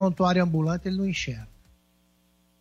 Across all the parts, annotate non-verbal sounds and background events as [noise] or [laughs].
prontuário ambulante ele não enxerga.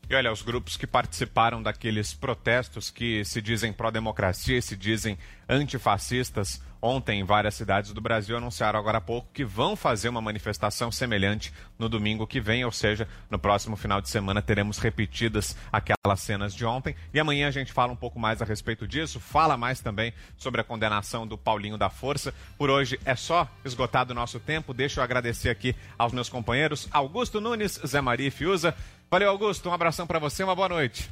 E olha, os grupos que participaram daqueles protestos que se dizem pró-democracia e se dizem antifascistas, ontem em várias cidades do Brasil anunciaram agora há pouco que vão fazer uma manifestação semelhante no domingo que vem, ou seja, no próximo final de semana teremos repetidas aquelas cenas de ontem. E amanhã a gente fala um pouco mais a respeito disso, fala mais também sobre a condenação do Paulinho da Força. Por hoje é só esgotado o nosso tempo. Deixa eu agradecer aqui aos meus companheiros Augusto Nunes, Zé Maria Fiuza. Valeu, Augusto. Um abração para você, uma boa noite.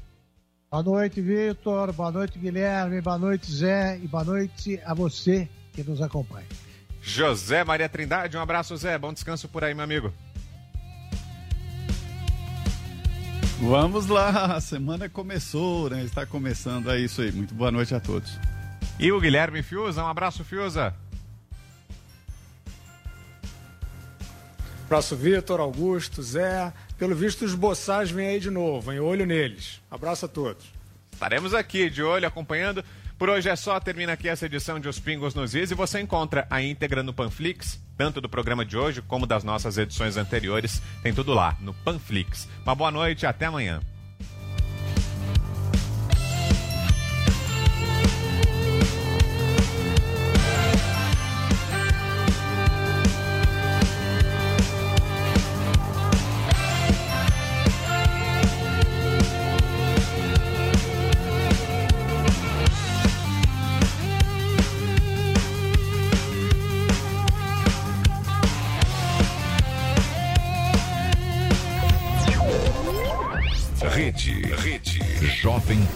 Boa noite, Vitor. Boa noite, Guilherme. Boa noite, Zé. E boa noite a você que nos acompanha. José Maria Trindade, um abraço, Zé. Bom descanso por aí, meu amigo. Vamos lá, a semana começou, né? Está começando, é isso aí. Muito boa noite a todos. E o Guilherme Fiuza, um abraço, Fiuza. Abraço, Vitor, Augusto, Zé. Pelo visto, os boçais vêm aí de novo, hein? Olho neles. Abraço a todos. Estaremos aqui de olho, acompanhando. Por hoje é só, termina aqui essa edição de Os Pingos nos Is e você encontra a íntegra no Panflix, tanto do programa de hoje como das nossas edições anteriores. Tem tudo lá, no Panflix. Uma boa noite e até amanhã.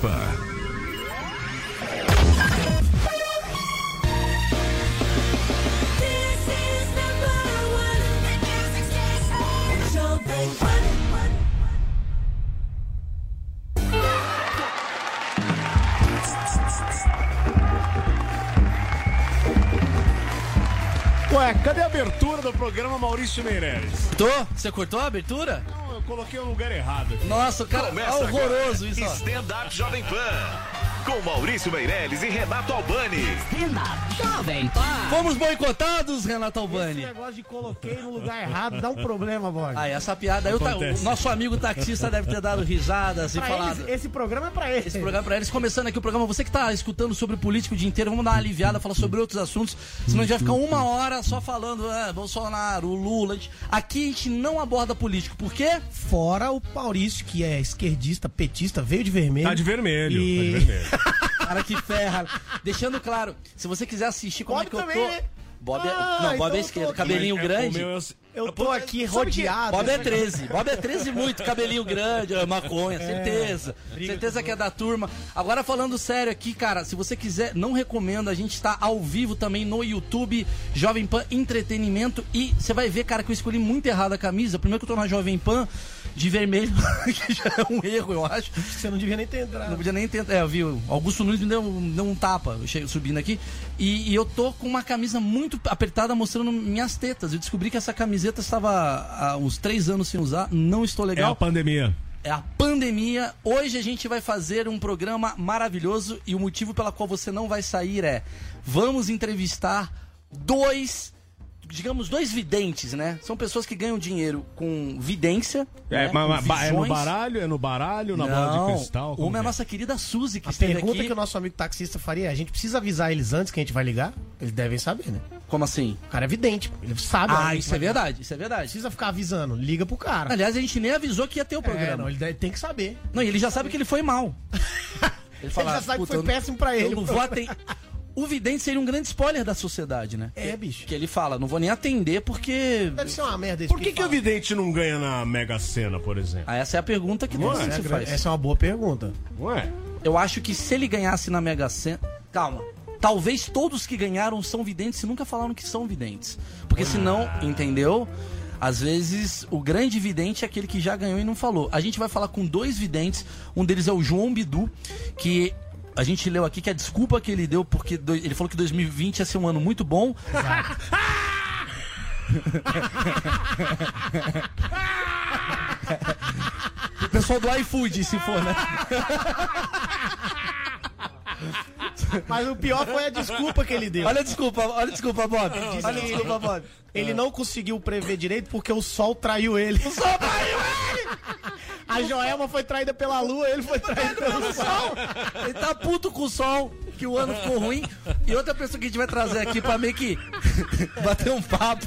Pan. Ué, cadê a abertura do programa Maurício Meirelles? Tô? Você cortou a abertura? Coloquei o lugar errado. aqui. Nossa, cara, é horroroso isso, ó. Stand Up Jovem Pan. Com Maurício Meirelles e Renato Albani. Jovem Pan. Fomos boicotados, Renato Esse Albani. negócio de coloquei no lugar errado dá um problema, Borges. Aí, essa piada aí, Acontece. o nosso amigo taxista deve ter dado risadas e Pra falado. eles, esse programa é pra eles. Esse programa pra eles, começando aqui o programa, você que tá escutando sobre política o dia inteiro, vamos dar uma aliviada, falar sobre outros assuntos, senão a gente vai ficar uma hora só falando, é, Bolsonaro, o Lula. Aqui a gente não aborda político, por quê? Fora o Maurício, que é esquerdista, petista, veio de vermelho. Tá de vermelho, E- tá de vermelho. [laughs] Cara que ferra. Deixando claro, se você quiser assistir como Bob é que eu também, tô. né? Bob é... Ah, Não, Bob então é eu tô esquerdo, aqui. cabelinho É, grande. o meu, eu- Eu tô aqui rodeado. Bob é 13. Bob é 13 muito, cabelinho grande, é maconha, É, certeza. certeza que é da turma. Agora falando sério aqui, cara, se você quiser, não recomendo, a gente tá ao vivo também no YouTube, Jovem Pan Entretenimento e você vai ver, cara, que eu escolhi muito errado a camisa. Primeiro que eu tô na Jovem Pan de vermelho, [laughs] que já é um erro, eu acho. Você não devia nem ter entrado. Não podia nem tentar. É, eu vi, o Augusto Nunes me deu, me deu um tapa cheguei, subindo aqui. E, e eu tô com uma camisa muito apertada mostrando minhas tetas. Eu descobri que essa camiseta estava há uns três anos sem usar. Não estou É legal. a pandemia. É a pandemia. Hoje a gente vai fazer um programa maravilhoso. E o motivo pela qual você não vai sair é: vamos entrevistar dois. Digamos, dois videntes, né? São pessoas que ganham dinheiro com vidência. É, né? mas- mas é no baralho? É no baralho? Na bola Não, de cristal? Como Uma é a é? nossa querida Suzy, que A esteve pergunta aqui. que o nosso amigo taxista faria é: a gente precisa avisar eles antes que a gente vai ligar? Eles devem saber, né? Como assim? O cara é vidente, ele sabe. a Ah, isso é ligar. verdade, isso é Não verdade. precisa ficar avisando, liga pro cara. Aliás, a gente nem avisou que ia ter o É, programa. não, ele deve- tem que saber. Não, e ele já sabe que ele foi mal. [laughs] Ele, Ele já sabe que "Puta, foi péssimo pra ele. Eu não vou aten- [laughs] O vidente seria um grande spoiler da sociedade, né? É, bicho. Que ele fala, não vou nem atender porque. Deve ser uma merda esse Por que, que o fala. vidente não ganha na Mega Sena, por exemplo? Ah, essa é a pergunta que Não é? se faz. Essa é uma boa pergunta. Ué? Eu acho que se ele ganhasse na Mega Sena. Calma. Talvez todos que ganharam são videntes e nunca falaram que são videntes. Porque senão, entendeu? Às vezes, o grande vidente é aquele que já ganhou e não falou. A gente vai falar com dois videntes. Um deles é o João Bidu, que a gente leu aqui que a desculpa que ele deu, porque do- ele falou que 2020 ia ser um ano muito bom. [laughs] o pessoal do iFood, se for, né? Mas o pior foi a desculpa que ele deu. Olha a desculpa, olha a desculpa, Bob. Olha a desculpa, Bob. Ele não conseguiu prever direito porque o sol traiu ele. O sol traiu ele! A Joelma foi traída pela lua, ele foi traído pelo sol. Ele tá puto com o sol, que o ano ficou ruim. E outra pessoa que a gente vai trazer aqui pra meio que [laughs] bater um papo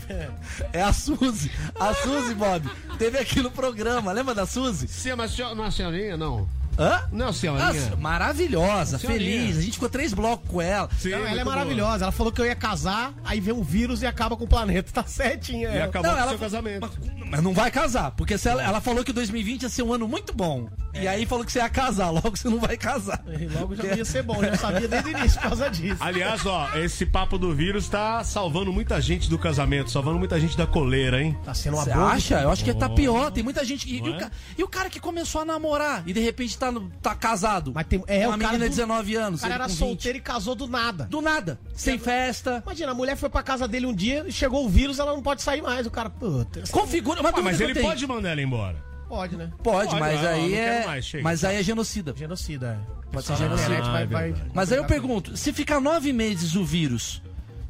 é a Suzy. A Suzy, Bob, teve aqui no programa. Lembra da Suzy? Sim, mas senhor- não é a senhorinha, não. Hã? Não é senhorinha. maravilhosa, Senhorinha. feliz. A gente ficou três blocos com ela. Sim, Não, ela é maravilhosa. Ela falou que eu ia casar, aí vem um vírus e acaba com o planeta. Tá certinha. boa. E ela. acabou Não, com o ela- seu casamento. Mas não vai casar, porque se ela, ela falou que 2020 ia ser um ano muito bom. E aí falou que você ia casar, [laughs] logo você não vai casar. E Logo já ia ser bom, [laughs] já sabia desde o início por causa disso. Aliás, ó, esse papo do vírus tá salvando muita gente do casamento, salvando muita gente da coleira, hein? Tá sendo uma Você boa. acha? Eu acho que tá pior. Tem muita gente. E, e o, é? e o cara que começou a namorar e de repente tá, no- tá casado. Mas tem- é, uma o cara menina do- de 19 anos. O cara era com 20. solteiro e casou do nada. Do nada. Sem festa. Imagina, a mulher foi pra casa dele um dia, chegou o vírus, ela não pode sair mais. O cara, puta. Configura. Uma Ah, mas ele pode mandar ela embora. Pode, né? Pode, Pode, mas ah, aí não é. mais, mas aí é genocida. Genocida, é. Pode ser A genocida. vai, Ah, é vai- verdade. Mas aí eu pergunto: se ficar nove meses o vírus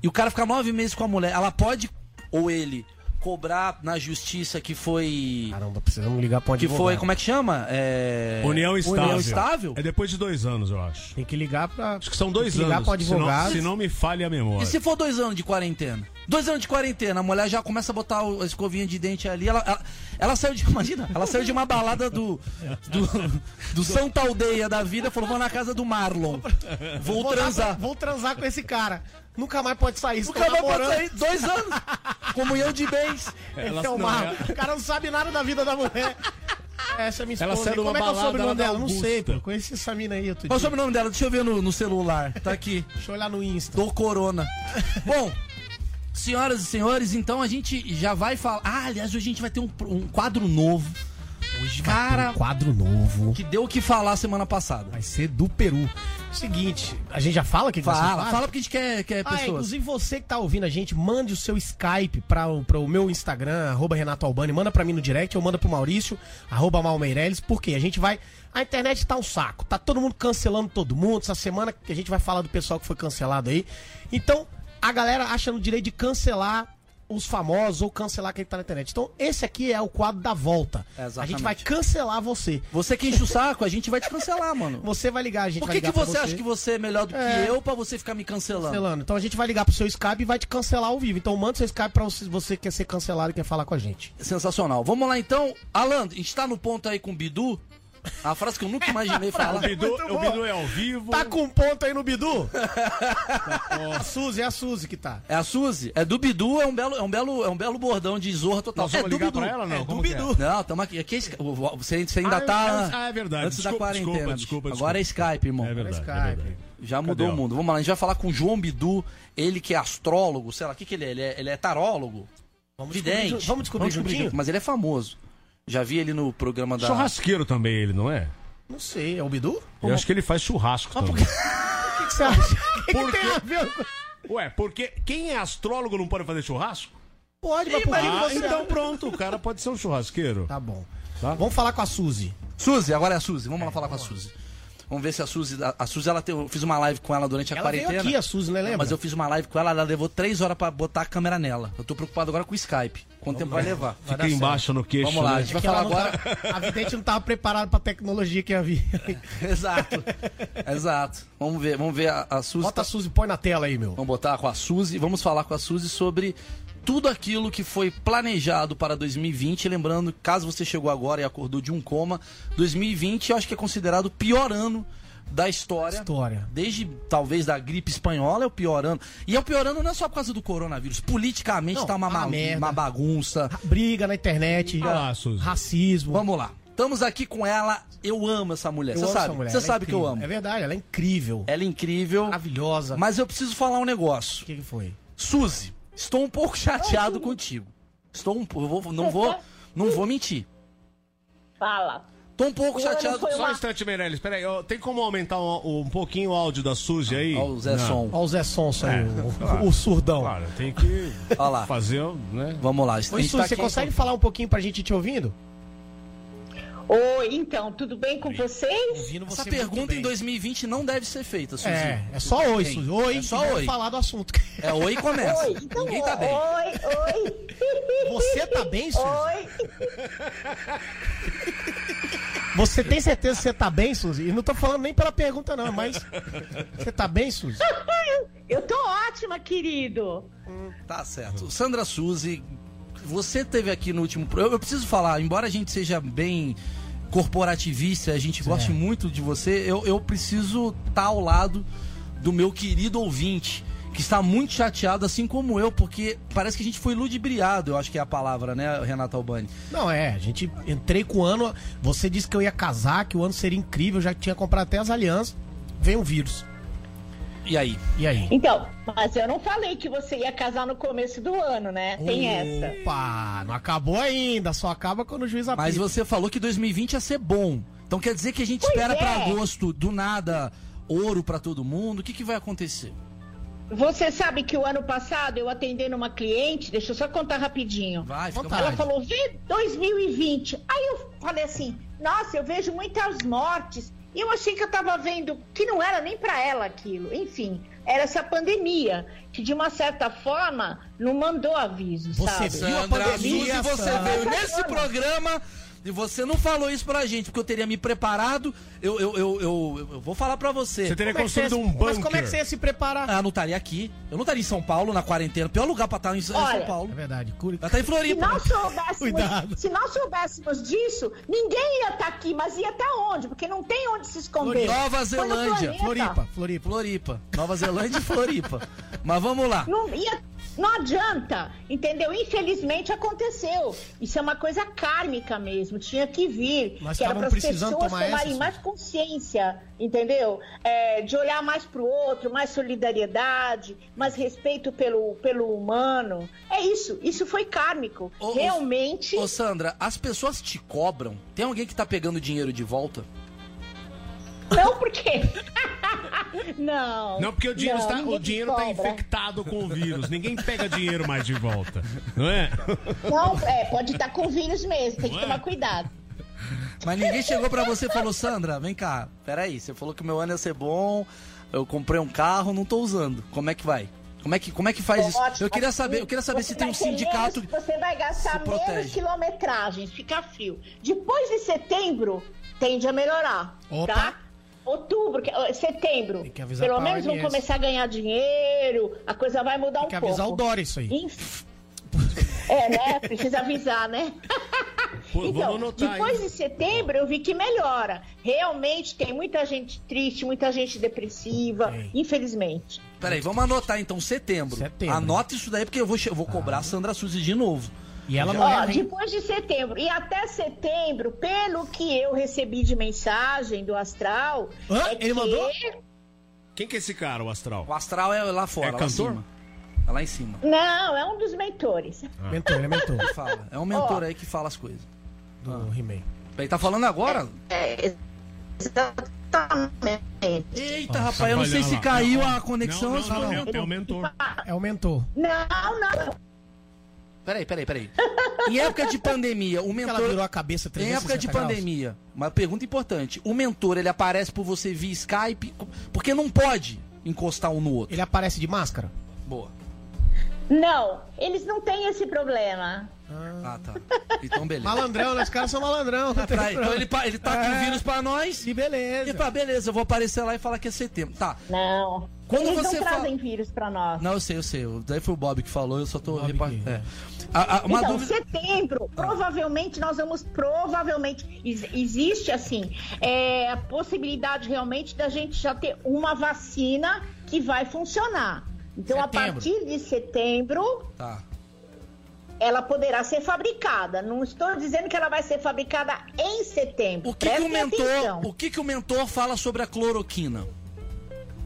e o cara ficar nove meses com a mulher, ela pode, ou ele, cobrar na justiça que foi. Caramba, precisamos ligar pra um Que advogado. foi, como é que chama? É... União estável. União estável? É depois de dois anos, eu acho. Tem que ligar pra. Acho que são dois Tem que ligar anos. pro advogado. Se não, se não me falha a memória. E se for dois anos de quarentena? Dois anos de quarentena, a mulher já começa a botar o- a escovinha de dente ali. Ela, ela, ela saiu de. Imagina, ela saiu de uma balada do. Do, do Santa Aldeia da vida, falou: vou na casa do Marlon. Vou Vou, transar. vou transar com esse cara. Nunca mais pode sair. Estou cara pode sair dois anos. Comunhão de bens. Esse é o Marlon. O cara não sabe nada da vida da mulher. Essa é minha esposa. Ela saiu de uma Como é que é o sobrenome dela? Não sei, pô. Conheci essa mina aí outro Qual é o sobrenome dela? Deixa eu ver no, no celular. Tá aqui. Deixa eu olhar no Insta. Do Corona. Bom, senhoras e senhores, então a gente já vai falar. Ah, aliás, hoje a gente vai ter um, um quadro novo. Hoje Cara- vai ter um quadro novo. Que deu o que falar semana passada. Vai ser do Peru. Seguinte, a gente já fala que Fala, quadro? fala porque a gente quer, quer Ah, é, pessoas. inclusive você que tá ouvindo a gente, mande o seu Skype para o, meu Instagram, arroba Renato Albani, manda pra mim no direct, ou manda pro Maurício, arroba Malmeireles, porque a gente vai. A internet tá um saco, tá todo mundo cancelando todo mundo. Essa semana que a gente vai falar do pessoal que foi cancelado aí. Então, a galera acha no direito de cancelar os famosos ou cancelar quem tá na internet. Então, esse aqui é o quadro da volta. Exatamente. A gente vai cancelar você. Você que enche o saco, a gente vai te cancelar, mano. [laughs] Você vai ligar, a gente Por que, que pra você acha que você é melhor do É. que eu pra você ficar me cancelando? cancelando. Então a gente vai ligar pro seu Skype e vai te cancelar ao vivo. Então manda seu Skype pra você, você quer ser cancelado e quer falar com a gente. Sensacional. Vamos lá então. Alan, a gente tá no ponto aí com o Bidu. A frase que eu nunca imaginei [laughs] O falar. Bidu, Muito o. Bidu é ao vivo. Tá com um ponto aí no Bidu? a Suzy, é a Suzy que tá. É a Suzy. É do Bidu, é um belo, é um belo, é um belo bordão de zorra total. Nós é vamos do ligar Bidu. pra ela não? É do é? Bidu. Não, tamo aqui. aqui é o- o- você, você ainda Ah, tá. é- ah, é verdade. Antes da Desculpa, quarentena. desculpa, desculpa, Agora é Skype, irmão. É verdade, é Skype. verdade. Já mudou Cadê, o mundo. Vamos lá, a gente vai falar com o João Bidu, ele que é astrólogo, sei lá, o que, que ele é? Ele é, ele é tarólogo? Vamos Vidente. descobrir, vamos descobrir juntinho? junto, Mas ele é famoso. Já vi ele no programa da. Churrasqueiro também ele, não é? Não sei, é o Bidu? Eu acho que ele faz churrasco também. [laughs] que, que você acha? O que, que tem a ver com... Ué, porque quem é astrólogo não pode fazer churrasco? Pode, mas por que Ah, você... então pronto, o cara pode ser um churrasqueiro. Tá bom. Tá. Vamos falar com a Suzy. Suzy, agora é a Suzy. Vamos lá falar com a Suzy. Vamos ver se a Suzy. A, a Suzy, ela tem, eu fiz uma live com ela durante a Ela veio quarentena. aqui, a Suzy, né, lembra? Mas eu fiz uma live com ela, ela levou três horas pra botar a câmera nela. Eu tô preocupado agora com o Skype. Quanto tempo vai levar? Vai Fica embaixo no queixo. Vamos lá, a né? gente vai Que ela falar não agora. tá- a vidente não tava preparada pra tecnologia que ia vir. [laughs] Exato. Exato. Vamos ver, vamos ver a, a Suzy. Bota tá- a Suzy, põe na tela aí, meu. Vamos botar com a Suzy. Vamos falar com a Suzy sobre tudo aquilo que foi planejado para 2020. Lembrando, caso você chegou agora e acordou de um coma, 2020 eu acho que é considerado o pior ano da história. História. Desde talvez da gripe espanhola é o pior ano. E é o pior ano não é só por causa do coronavírus. Politicamente Não, tá uma, uma ma- merda. uma bagunça. Briga na internet, Ah racismo. Vamos lá. Estamos aqui com ela. Eu amo essa mulher. Você sabe, mulher, você ela é sabe que eu amo. É verdade, ela é incrível. Ela é incrível. Maravilhosa. Mas eu preciso falar um negócio. O que, que foi? Suzy, estou um pouco chateado contigo. Estou um pouco. vou- Não vou, não vou mentir. Fala. Estou um pouco ano chateado. Só um instante, Meirelles. Peraí, tem como aumentar um, um pouquinho o áudio da Suzy aí? Olha o Zé Não. Som. Olha o Zé aí, É, o, claro. o surdão. Claro, tem que fazer, né? Vamos lá. Oi, gente Suzy, tá você aqui- consegue falar um pouquinho pra gente te ouvindo? Oi, então, tudo bem com vocês? Ouvindo Essa você pergunta em bem. 2020 não deve ser feita, Suzy. É, é só oi? Suzy. Oi, É só vamos oi. falar do assunto. É oi e começa. Oi, então, Ninguém tá bem. Oi, oi. Você tá bem, Suzy? Oi. Você tem certeza que você tá bem, Suzy? E não tô falando nem pela pergunta, não, mas. Você tá bem, Suzy? [laughs] Eu tô ótima, querido. Tá certo. Sandra Suzy, você teve aqui no último. Eu, eu preciso falar, embora a gente seja bem corporativista, a gente goste muito de você, eu, eu preciso estar ao lado do meu querido ouvinte, que está muito chateado, assim como eu, porque parece que a gente foi ludibriado, eu acho que é a palavra, né, Renata Albani? Não, é, a gente entrei com o ano. Você disse que eu ia casar, que o ano seria incrível, já tinha comprado até as alianças. Veio um vírus. E aí? E aí? Então, mas eu não falei que você ia casar no começo do ano, né? Tem essa. Opa, não acabou ainda, só acaba quando o juiz apita. Mas você falou que 2020 ia ser bom. Então quer dizer que a gente Pois espera é. pra agosto, do nada, ouro pra todo mundo? O que, que vai acontecer? Você sabe que o ano passado eu atendendo uma cliente, deixa eu só contar rapidinho. Vai, fica. Ela vontade. falou, vê 2020. Aí eu falei assim, nossa, eu vejo muitas mortes. E eu achei que eu tava vendo que não era nem pra ela aquilo. Enfim, era essa pandemia, que de uma certa forma não mandou aviso, Você sabe? viu a pandemia, Suzy, você veio nesse programa e você não falou isso pra gente, porque eu teria me preparado. Eu, eu, eu, eu, eu vou falar pra você. Você teria Como é que você ia- construído um bunker. Mas como é que você ia se preparar? Ah, não estaria aqui. Eu não estaria em São Paulo na quarentena. Pior lugar pra estar em São Olha, É Paulo. verdade, cura. Ela tá em Se Floripa. nós soubéssemos, Cuidado. se nós soubéssemos disso, ninguém ia estar aqui, mas ia estar onde? Porque não tem onde se esconder. Nova Zelândia. Floripa, Floripa. Floripa. Nova Zelândia e Floripa. [laughs] Mas vamos lá. Não, ia, não adianta, entendeu? Infelizmente aconteceu. Isso é uma coisa kármica mesmo, tinha que vir. Nós que era para as pessoas tomar tomarem essa, mais consciência, entendeu? É, de olhar mais pro outro, mais solidariedade, mais respeito pelo, pelo humano. É isso, isso foi kármico. Ô, Realmente. Ô, Sandra, as pessoas te cobram? Tem alguém que tá pegando dinheiro de volta? Não, por quê? [laughs] não. Não, porque o dinheiro, não, está, o dinheiro tá cobra. infectado com o vírus. Ninguém pega dinheiro mais de volta. Não é? Não, é, pode estar com vírus mesmo, tem que Não é? tomar cuidado. Mas ninguém chegou pra você e falou, Sandra, vem cá, peraí, você falou que o meu ano ia ser bom, eu comprei um carro, não tô usando. Como é que vai? Como é que, como é que faz isso? Ótimo. Eu queria saber, eu queria saber Você se tem um sindicato. menos- você vai gastar menos quilometragens, fica frio. Depois de setembro, tende a melhorar. Opa. Tá? Outubro, que- setembro. Tem que avisar Pelo menos vão começar a ganhar dinheiro, a coisa vai mudar Tem um que pouco. avisar o Dória isso aí. Inf- É, né? Precisa avisar, né? [laughs] Pô, Então, vamos anotar depois de setembro eu vi que melhora. Realmente tem muita gente triste, muita gente depressiva, Tem. infelizmente. Peraí, vamos anotar então, setembro. Setembro. Anota isso daí, porque eu vou, eu vou cobrar a Sandra Suzy de novo. E ela não Ó, depois de setembro e até setembro, pelo que eu recebi de mensagem do astral, Hã? é Ele que mandou? Quem que é esse cara, o Astral? O astral é lá fora, É lá em cantor? cima. É lá em cima. não, é um dos mentores. Mentor, ele é mentor fala. É um mentor Ó. aí que fala as coisas. do He-Man. Ele tá falando agora? É, exatamente. Eita, rapaz, eu não sei se caiu a conexão. Não, ou se não, não, não. é, é o mentor. É o mentor. Não, não. Peraí, peraí, peraí. [laughs] Em época de pandemia, o Ela mentor. virou a cabeça Em 360 época de graus. pandemia, uma pergunta importante. O mentor, ele aparece por você via Skype? Porque não pode encostar um no outro. Ele aparece de máscara? Boa. Não, eles não têm esse problema. Ah, tá. Então, beleza. Malandrão, né? Os caras são malandrão. Tá, tá, então ele, ele tá com o vírus pra nós. E beleza. E fala, beleza, eu vou aparecer lá e falar que é setembro. Tá. Não. Quando eles você não fala- trazem vírus pra nós. Não, eu sei, eu sei. Daí foi o Bob que falou, eu só tô Bob repa- que- é. A- a- uma então, dúvida. setembro, provavelmente nós vamos, provavelmente, ex- existe assim, é, a possibilidade realmente da gente já ter uma vacina que vai funcionar. Então, a Setembro. partir de setembro, Tá. ela poderá ser fabricada. Não estou dizendo que ela vai ser fabricada em setembro. O que, que o mentor, o que, que o mentor fala sobre a cloroquina?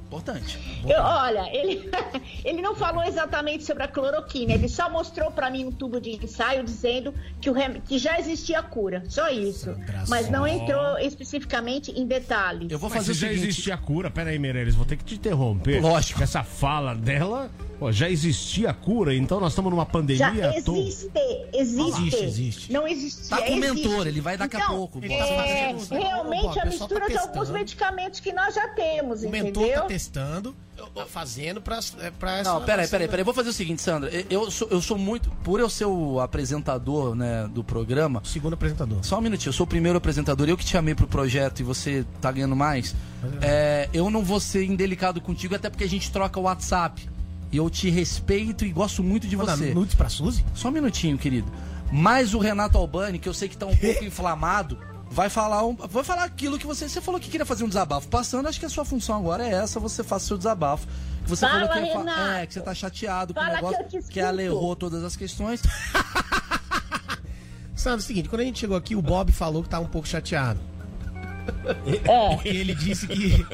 Importante. Eu- olha, ele, [laughs] ele não falou exatamente sobre a cloroquina, ele só mostrou pra mim um tubo de ensaio dizendo que, o rem- que já existia cura, só isso. Sandra Mas não entrou especificamente em detalhes. Eu vou Mas fazer se o já seguinte. existe a cura, pera aí, Meirelles, vou ter que te interromper. Lógico. Essa fala dela Pô, já existia a cura, então nós estamos numa Já pandemia. toa. existe, existe. Existe, existe. Não existia. Tá com existe. mentor, ele vai daqui a Então, pouco. Bob. tá É, fazendo- realmente a o tá mistura de alguns medicamentos que nós já temos, O mentor entendeu? tá testando, tá fazendo pra, é, pra essa. Não, peraí, peraí, peraí. Vou fazer o seguinte, Sandra. Eu sou, eu sou muito. Por eu ser o apresentador né, do programa. Segundo apresentador. Só um minutinho, eu sou o primeiro apresentador, eu que te chamei pro projeto e você tá ganhando mais. É, eu não vou ser indelicado contigo, até porque a gente troca o WhatsApp. E eu te respeito e gosto muito de Manda você. nudes pra Suzy? Só um minutinho, querido. Mas o Renato Albani, que eu sei que tá um pouco inflamado, vai falar, um, vai falar aquilo que você. Você falou que queria fazer um desabafo. Passando, acho que a sua função agora é essa, você faça o seu desabafo. Que Você Fala, falou que, fa- Renato. é, que você tá chateado com o que negócio, eu te que ela errou todas as questões. [laughs] Sandro, é o seguinte, quando a gente chegou aqui, o Bob falou que tá um pouco chateado. É. Porque [laughs] ele disse que,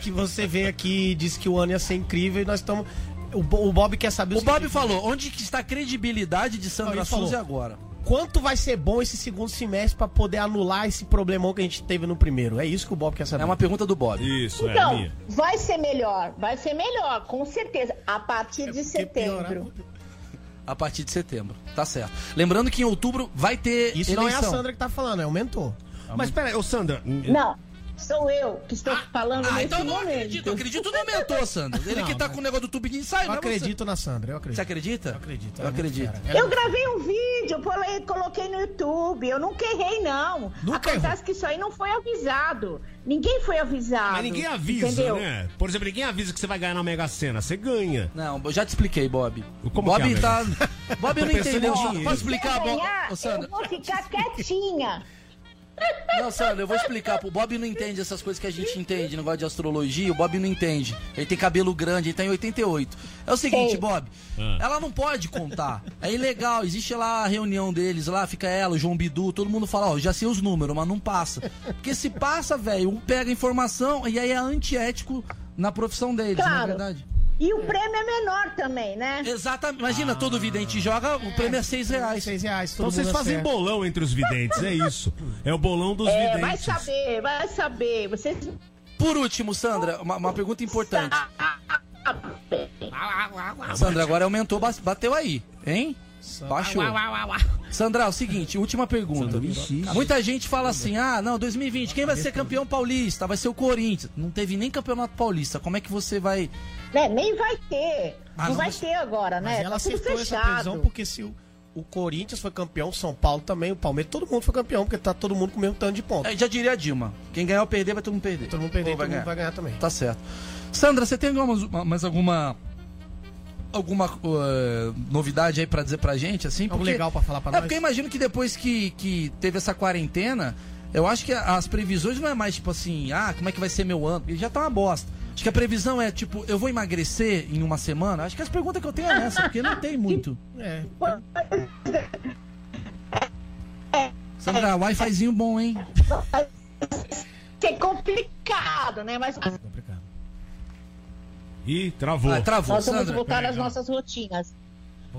que você veio aqui e disse que o ano ia ser incrível e nós estamos. O, o Bob quer saber O seguinte, Bob falou, onde que está a credibilidade de Não, Sandra falou. Souza agora? Quanto vai ser bom esse segundo semestre pra poder anular esse problemão que a gente teve no primeiro? É isso que o Bob quer saber. É uma pergunta do Bob. Isso, é Então, minha. vai ser melhor, vai ser melhor, com certeza, a partir de Porque piorar- setembro. A partir de setembro. Tá certo. Lembrando que em outubro vai ter Isso não é a eleição. Sandra que tá falando, é o mentor. Mas peraí, ô Sandra. Não, sou eu que estou falando Ah, nesse então eu não momento. acredito. Eu acredito no mentor, Sandra. Ele Não, que tá com o negócio do tubo de ensaio, Eu não é você. acredito na Sandra, eu acredito. Você acredita? Eu acredito. Eu é acredito. Eu gravei um vídeo, falei- coloquei no YouTube. Eu nunca errei, não. Nunca Acontece errou. que isso aí não foi avisado. Ninguém foi avisado. Mas ninguém avisa, entendeu? né? Por exemplo, ninguém avisa que você vai ganhar na Mega Sena. Você ganha. Não, eu já te expliquei, Bob. Como Bob que é, tá. Bob [laughs] não em Ó, dinheiro. Posso explicar, eu Bob? eu vou ficar quietinha. Não, Sandra, eu vou explicar. O Bob não entende essas coisas que a gente entende, negócio de astrologia. O Bob não entende. Ele tem cabelo grande, ele tá em 88. É o seguinte. Bob. Ela não pode contar. É ilegal. Existe lá a reunião deles, lá fica ela, o João Bidu, todo mundo fala, ó, já sei os números, mas não passa. Porque se passa, velho, um pega informação e aí é antiético na profissão deles, não é Claro. verdade? E o prêmio é menor também, né? Exatamente. Imagina, todo vidente joga, o prêmio é 6 reais. Seis reais, Então vocês fazem acerta. bolão entre os videntes, é isso. É o bolão dos É, vai videntes. saber, vai saber. Vocês Por último, Sandra, uma, uma pergunta importante. Sandra, agora aumentou, ba- bateu aí, hein? Baixou. Sandra, é o seguinte, última pergunta. Muita gente fala assim: ah, não, 2020, quem vai ser campeão paulista? Vai ser o Corinthians. Não teve nem campeonato paulista. Como é que você vai. Né, Nem vai ter. Ah, não, não, vai mas- ter agora, Mas né? ela tá acertou essa fechado. previsão porque se o, o Corinthians foi campeão, o São Paulo também, o Palmeiras, todo mundo foi campeão, porque tá todo mundo com o mesmo tanto de pontos. É, já diria a Dilma: quem ganhar ou perder, vai todo mundo perder. Todo mundo perder, Ou todo mundo vai ganhar também. Tá certo. Sandra, você tem alguma, mais alguma. Alguma uh, novidade aí pra dizer pra gente, assim? Algo legal pra falar pra É nós? porque eu imagino que depois que, que teve essa quarentena, eu acho que as previsões não é mais tipo assim, ah, como é que vai ser meu ano? Porque já tá uma bosta. Acho que a previsão é tipo, eu vou emagrecer em uma semana? Acho que as perguntas que eu tenho é essa, porque não tem muito. É. Sandra, Wi-Fizinho bom, hein? É complicado, né? Mas Ih, travou. Ah, travou, nós vamos Sandra. voltar peraí, às nossas rotinas.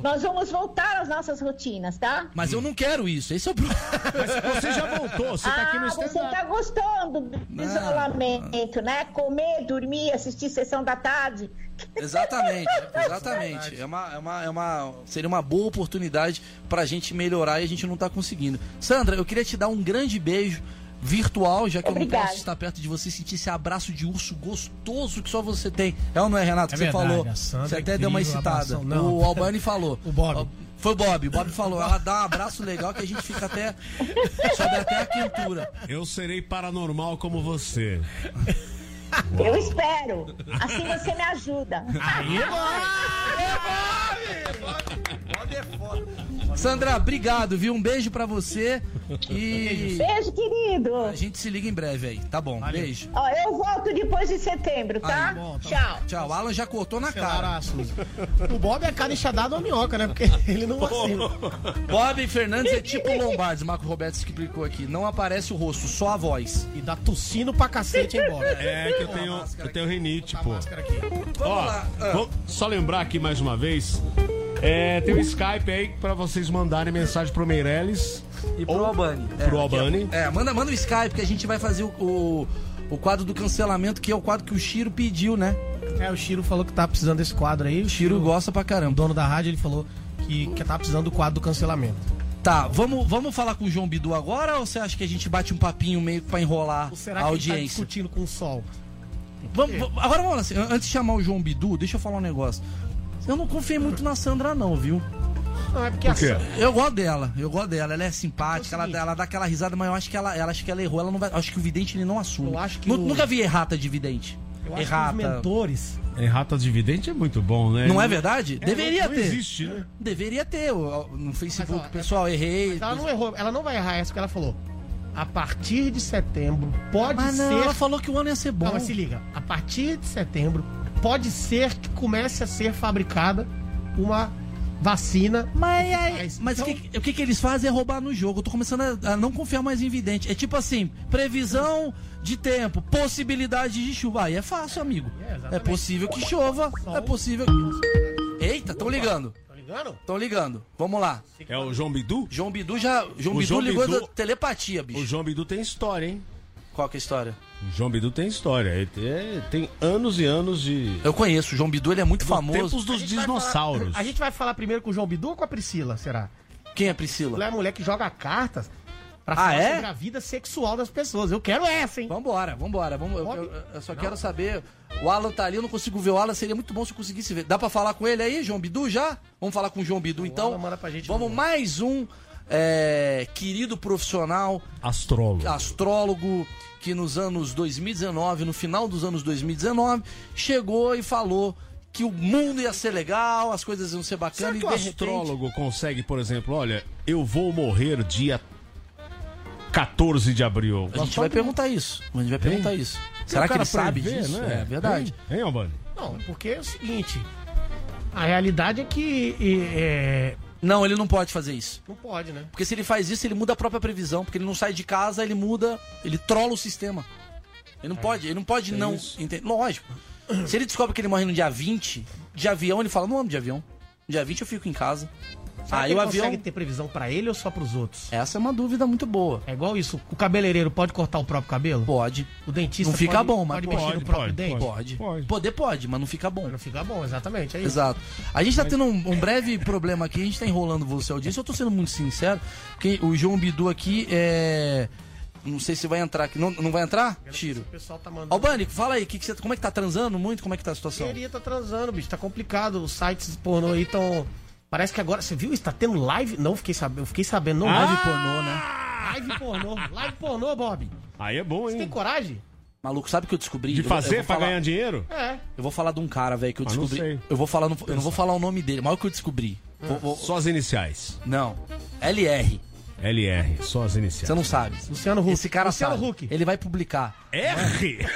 Nós vamos voltar às nossas rotinas, tá? Mas eu não quero isso, esse é o problema. Mas você já voltou, você tá aqui no ah, você tá gostando do Não. isolamento, né? Comer, dormir, assistir sessão da tarde. Exatamente, [laughs] exatamente. É uma, é uma, é uma, seria uma boa oportunidade pra gente melhorar e a gente não tá conseguindo. Sandra, eu queria te dar um grande beijo virtual, já que eu Obrigada. não posso estar perto de você, sentir esse abraço de urso gostoso que só você tem. É ou não é, Renato? É que você verdade, falou. Você é até deu uma incrível, excitada. abração. O Albani falou. [laughs] O Bob. Foi o Bob. O Bob falou. Ela dá um abraço legal que a gente fica até. sobe até a quentura. Eu serei paranormal como você. Eu espero. Assim você me ajuda. Sandra, obrigado, viu? Um beijo pra você. E. Beijo, querido. A gente se liga em breve aí, tá bom? Beijo. Ó, eu volto depois de setembro, tá? Aí, bom, tá Tchau. Tchau. O Alan já cortou na cara. O Bob é a cara enxadada ou minhoca, né? Porque [laughs] ele não vacila. Bob Fernandes é tipo Lombardi, Marco Roberto explicou aqui. Não aparece o rosto, só a voz. E dá tossindo pra cacete, hein, Bob? É que eu tenho, eu tenho rinite, pô. Aqui. Ó, lá. Ah. vou só lembrar aqui mais uma vez. É, tem um Skype aí pra vocês mandarem mensagem pro Meirelles. E pro Albani. Pro Albani. É, manda, manda o Skype que a gente vai fazer o, o, o quadro do cancelamento, que é o quadro que o Chiro pediu, né? É, o Chiro falou que tá precisando desse quadro aí. O Chiro gosta pra o caramba. dono da rádio, ele falou que, que tá precisando do quadro do cancelamento. Tá, vamos, vamos falar com o João Bidu agora ou você acha que a gente bate um papinho meio pra enrolar Ou será a que ele tá audiência? discutindo com o sol? Vamos, vamos- agora vamos lá, assim, antes de chamar o João Bidu, deixa eu falar um negócio. Eu não confiei muito na Sandra, não, viu? Não, é porque Por quê? a- Eu gosto dela, eu gosto dela, ela é simpática, É ela, ela dá aquela risada, mas eu acho que ela, ela acho que ela errou, ela não vai, acho que o vidente ele não assume. Eu acho que o- Nunca vi errata de vidente. eu acho errata. que os mentores. Errata dividente é muito bom, né? Não é verdade? Deveria não, não ter. existe, né? Deveria ter no Facebook, Mas, ó, pessoal, errei. Mas ela não errou, ela não vai errar essa que ela falou. A partir de setembro, pode Mas não, ser. ela falou que o ano ia ser bom. Não, mas se liga. A partir de setembro, pode ser que comece a ser fabricada uma vacina. Mas, aí- Mas, então- o, que, o que que eles fazem é roubar no jogo. Eu tô começando a, a não confiar mais em vidente. É tipo assim, previsão de tempo, possibilidade de chuva. Aí é fácil, amigo. É. É possível que chova, Sol. é possível que... Eita, tão ligando. Ligando? Tão ligando. Vamos lá. É o João Bidu? João Bidu já... João O Bidu João ligou Bidu- da telepatia, bicho. O João Bidu tem história, hein? Qual que é a história? O João Bidu tem história. Ele tem, tem anos e anos de. Eu conheço, o João Bidu ele é muito famoso. Tempos dos A dinossauros. falar- a gente vai falar primeiro com o João Bidu ou com a Priscila, será? Quem é Priscila? Ela é a mulher que joga cartas pra Ah, falar é? sobre a vida sexual das pessoas. Eu quero essa, hein? Vambora, vambora. Vamos, eu, eu- eu só quero saber. O Alan tá ali, eu não consigo ver o Alan. Seria muito bom se eu conseguisse ver. Dá pra falar com ele aí, João Bidu, já? Vamos falar com o João Bidu, então. Alan manda pra gente Vamos mais um é, querido profissional, Astrólogo. astrólogo, que nos anos 2019, no final dos anos 2019, chegou e falou que o mundo ia ser legal, as coisas iam ser Será bacanas que e o de repente... astrólogo consegue, por exemplo, olha, eu vou morrer dia 14 de abril? A gente vai perguntar isso. A gente vai perguntar isso. Será que ele sabe disso? É verdade. Hein, Albani? Não, porque é o seguinte. A realidade é que é, Não, ele não pode fazer isso. não pode, né? Porque se ele faz isso, ele muda a própria previsão. Porque ele não sai de casa, ele muda, ele trola o sistema. Ele não pode, ele não pode não. ente- Lógico. Se ele descobre que ele morre no dia 20 de avião, ele fala: não amo de avião. Dia 20 eu fico em casa. Será Aí que o ele avião. consegue ter previsão pra ele ou só pros outros? Essa é uma dúvida muito boa. É igual isso. O cabeleireiro pode cortar o próprio cabelo? Pode. O dentista Não fica pode, bom, mas pode pode, mexer no pode, próprio pode, dente? Pode. Pode. Poder pode, mas não fica bom. Não fica bom, exatamente. É isso. Exato. A gente tá tendo um, um breve [laughs] problema aqui, a gente tá enrolando você, audiência. Eu tô sendo muito sincero, porque o João Bidu aqui é. Não sei se vai entrar aqui. Não, não vai entrar, Tiro? O pessoal tá mandando. Albani, fala aí, que que você, como é que tá transando muito? Como é que tá a situação? Queria tá transando, bicho. Tá complicado. Os sites pornô aí tão. Parece que agora. Você viu isso? Tá tendo live? Não, fiquei sabendo. Eu fiquei sabendo. Não, Live live pornô, né? Live pornô. Live pornô, Bob. Aí é bom, Você tem hein? coragem? Maluco, sabe o que eu descobri? De Eu vou- eu fazer vou pra falar- ganhar dinheiro? É. Eu vou falar de um cara, velho, que eu Ah, não descobri. sei. Eu vou falar, não, eu não vou falar o nome dele, mas é o que eu descobri. Vou- vou- Só as iniciais. não. LR. LR, só as iniciais. Você não sabe. Luciano Huck. Esse cara Luciano sabe. Huck. Ele vai publicar. R? [laughs]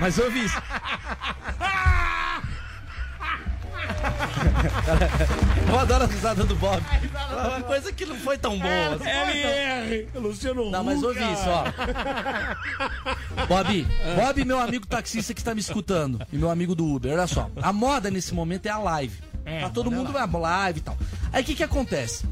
Mas ouvi isso. [laughs] [laughs] Eu adoro a risada do Bob. Uma coisa que não foi tão boa. LR! Luciano Não, mas ouvi isso, ó. Bob, Bob, meu amigo taxista que está me escutando, e meu amigo do Uber, olha só. A moda nesse momento é a live. É, tá todo é mundo vai live e tal. Aí o que que acontece?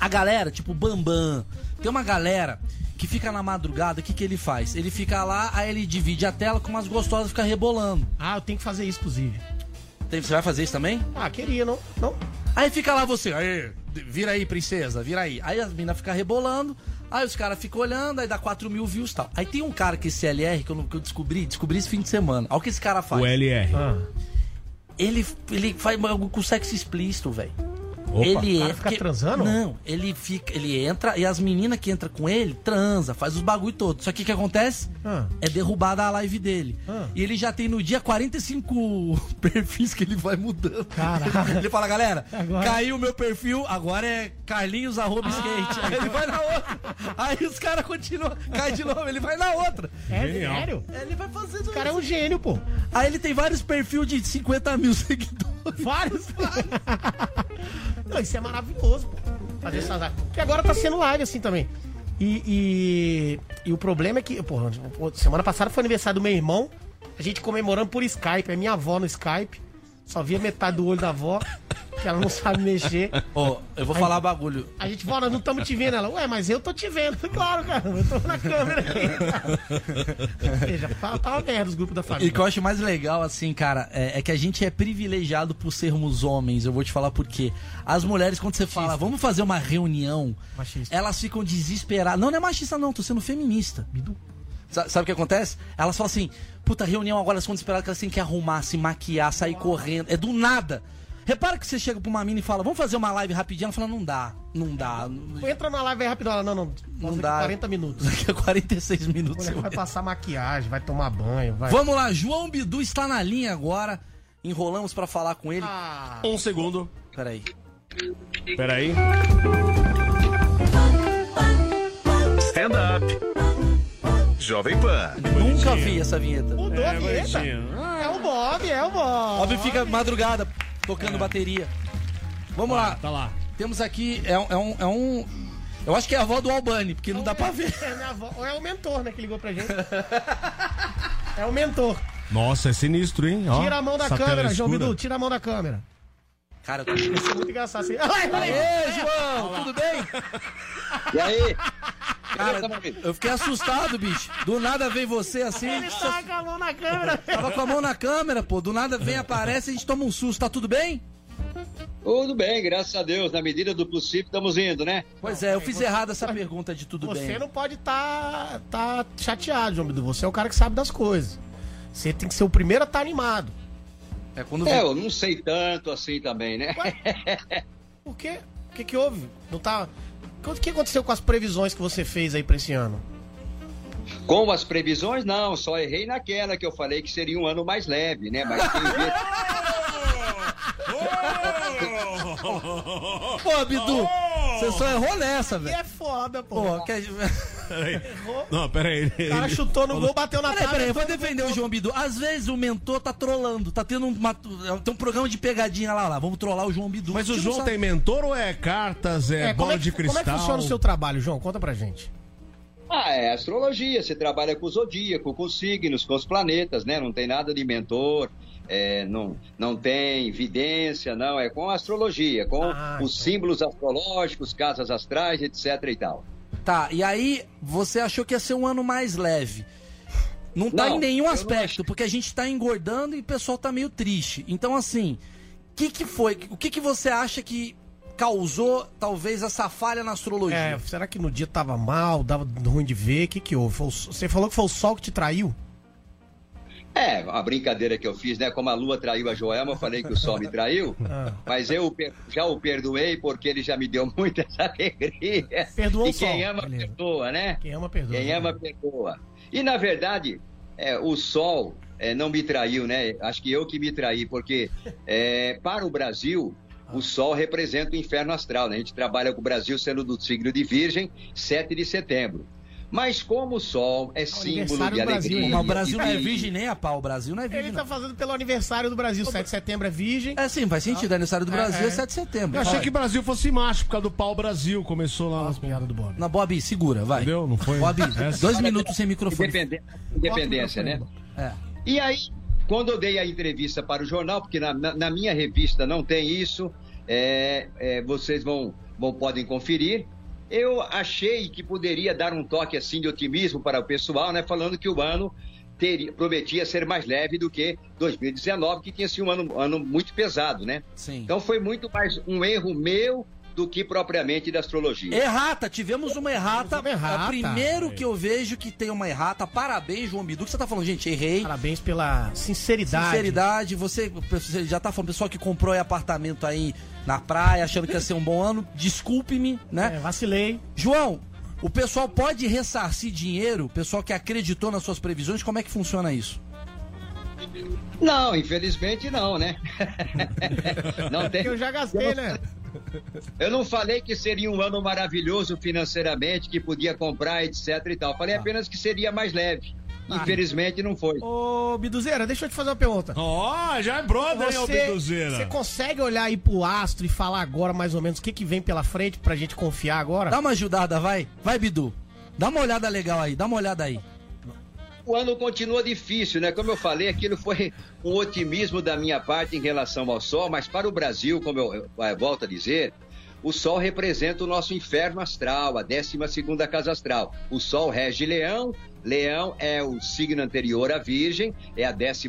A galera, tipo Bambam, tem uma galera que fica na madrugada, o que que ele faz? Ele fica lá, aí ele divide a tela com umas gostosas, fica rebolando. Ah, eu tenho que fazer isso, inclusive. Tem- Você vai fazer isso também? Ah, queria, não? Não. Aí fica lá você, aí, vira aí, princesa, vira aí. Aí as meninas ficam rebolando, aí os caras ficam olhando, aí dá 4 mil views e tal. Aí tem um cara que esse LR que eu, que eu descobri, descobri esse fim de semana. Olha o que esse cara faz. O LR. Ah. Ele, ele faz algo com sexo explícito, velho. Opa. Ele O cara é- fica que- transando? Não, ele fica, ele entra e as meninas que entram com ele transa, faz os bagulho todo. Só que o que acontece? Ah. É derrubada a live dele. Ah. E ele já tem no dia 45 [laughs] perfis que ele vai mudando. Caralho. Ele fala, galera, Agora- caiu o meu perfil, agora é Carlinhos arroba skate. Aí ele vai na outra. Aí os caras continuam, cai de novo, ele vai na outra. É sério? Ele vai fazendo O cara é um gênio, pô. Aí ele tem vários perfis de 50 mil [laughs] seguidores. Vários. Não, isso é maravilhoso, pô. Fazer essas lives. Porque agora tá sendo live assim também. E, e, e o problema é que, pô, semana passada foi aniversário do meu irmão. A gente comemorando por Skype. É minha avó no Skype. Só via metade do olho da avó. Que ela não sabe mexer. [laughs] Ó, eu vou Aí- falar bagulho. A gente fala, não estamos te vendo. Ela, ué, mas eu tô te vendo. [laughs] Claro, cara, eu tô na câmera aqui. Ou [laughs] seja, uma merda os grupos da E o família. que eu acho mais legal, assim, cara, é, é que a gente é privilegiado por sermos homens. Eu vou te falar por quê. As mulheres, quando você fala, vamos fazer uma reunião, Machista. elas ficam desesperadas. Não, não é machista, não, tô sendo feminista. Bidu. Sa- Sabe o que acontece? Elas falam assim, puta, reunião agora, elas ficam desesperadas que elas têm que arrumar, se maquiar, sair correndo. É do nada. Repara que você chega pra uma mina e fala, vamos fazer uma live rapidinho. Ela fala, não dá, não dá. Entra na live aí rapidão. Ela, não, não. não daqui dá. 40 minutos. [laughs] Daqui a 46 A minutos. vai entro. passar maquiagem, vai tomar banho, vai. Vamos lá, João Bidu está na linha agora. Enrolamos pra falar com ele. Ah, Um segundo. Peraí. Peraí. Stand up. Jovem Pan. Nunca vi essa vinheta. mudou a vinheta. bonitinho. É o Bob, é o Bob. Óbvio fica madrugada tocando bateria. Vamos lá. Tá lá. Temos aqui. É um, é um. é um- Eu acho que é a avó do Albani, porque não dá pra ver. É minha avó. Ou é o mentor, né, que ligou pra gente. É o mentor. Nossa, é sinistro, hein? Ó, Tira a mão da câmera, João. Bidu, tira a mão da câmera. Cara, eu tô... Isso é muito engraçado assim. Ai, ai, Aê, João, tudo bem? E aí? Cara, eu fiquei assustado, bicho. Do nada vem você assim. Ele tá com a mão na câmera. Tava com a mão na câmera, pô. Do nada vem, aparece e a gente toma um susto. Tá tudo bem? Tudo bem, graças a Deus. Na medida do possível, estamos indo, né? Pois é, eu fiz errado essa pergunta de tudo Você bem. não pode estar tá, chateado, João Bidu. Você é o cara que sabe das coisas. Você tem que ser o primeiro a estar animado. É quando É, eu não sei tanto assim também, né? Por [laughs] quê? O que, que houve? Não tá. O que aconteceu com as previsões que você fez aí pra esse ano? Com as previsões, não. Só errei naquela que eu falei que seria um ano mais leve, né? Mas tem Pô, [laughs] Bidu, você só errou nessa, velho. é foda, pô. Pô, quer... Peraí. Não, peraí. O cara chutou no gol, bateu na Peraí, trave. peraí, eu vou defender o João Bidu. Às vezes o mentor tá trolando, tá tendo uma, tem um programa de pegadinha lá, lá. Vamos trollar o João Bidu. Mas o João tem mentor ou é cartas, é, É, como, bola é que, de cristal? como é que funciona o seu trabalho, João? Conta pra gente. Ah, é astrologia. Você trabalha com o zodíaco, com os signos, com os planetas, né? Não tem nada de mentor, é, não, não tem vidência, não. É com a astrologia, com Ah, os então. símbolos astrológicos, casas astrais, etc e tal. Tá, e aí você achou que ia ser um ano mais leve. Não tá Não, em nenhum aspecto, porque a gente tá engordando e o pessoal tá meio triste. Então, assim, o que que foi? O que que você acha que causou, talvez, essa falha na astrologia? É, será que no dia tava mal, dava ruim de ver? O que que houve? Foi você falou que foi o sol que te traiu? É, a brincadeira que eu fiz, né? Como a lua traiu a Joelma, eu falei que o sol me traiu. [laughs] Ah. Mas eu já o perdoei porque ele já me deu muita alegria. Perdoou e o sol, quem ama, beleza. perdoa, né? Quem ama, perdoa. Quem ama, perdoa. E, na verdade, é, o sol é, não me traiu, né? Acho que eu que me traí, porque é, para o Brasil, o sol representa o inferno astral, né? A gente trabalha com o Brasil sendo do signo de Virgem, 7 de setembro. Mas como o sol é símbolo aniversário de do Brasil, alegria... Mas o Brasil não é virgem nem a pau, o Brasil não é virgem. Ele não. tá fazendo pelo aniversário do Brasil. 7 de setembro é virgem. É sim, faz sentido. Aniversário do É, Brasil é, é. 7 de setembro. Eu achei Vai. que o Brasil fosse macho por causa do pau Brasil. Começou lá. Nossa, piada do Bob. Na Bob, segura, vai. Entendeu? Não foi? Bob, [laughs] dois minutos sem microfone. Independência, independência né? É. E aí, quando eu dei a entrevista para o jornal, porque na, na- na minha revista não tem isso, é, é, vocês vão, vão podem conferir. Eu achei que poderia dar um toque assim de otimismo para o pessoal, né? Falando que o ano teria, prometia ser mais leve do que 2019, que tinha sido um ano, ano muito pesado, né? Sim. Então foi muito mais um erro meu do que propriamente da astrologia. Errata, tivemos uma errata. Tivemos uma errata. É o primeiro que eu vejo que tem uma errata. Parabéns, João Bidu, que você tá falando, gente, errei. Parabéns pela sinceridade. Sinceridade, você, você já tá falando, pessoal que comprou aí apartamento aí na praia, achando que ia ser um bom ano, desculpe-me, né? É, vacilei. João, o pessoal pode ressarcir dinheiro, o pessoal que acreditou nas suas previsões, como é que funciona isso? Não, infelizmente não, né? [laughs] não [laughs] tem. Eu já gastei, né? Eu não falei que seria um ano maravilhoso financeiramente, que podia comprar, etc e tal. Falei apenas que seria mais leve. Infelizmente não foi. Ô, Biduzeira, deixa eu te fazer uma pergunta. Ó, já é brother, hein, ô Você, Biduzeira. você consegue olhar aí pro astro e falar agora mais ou menos o que, que vem pela frente pra gente confiar agora? Dá uma ajudada, vai. Vai, Bidu. Dá uma olhada legal aí, dá uma olhada aí. O ano continua difícil, né? Como eu falei, aquilo foi um otimismo da minha parte em relação ao sol, mas para o Brasil, como eu, eu, volto a dizer, o Sol representa o nosso inferno astral, a 12 casa astral. O Sol rege Leão, Leão é o signo anterior à Virgem, é a 12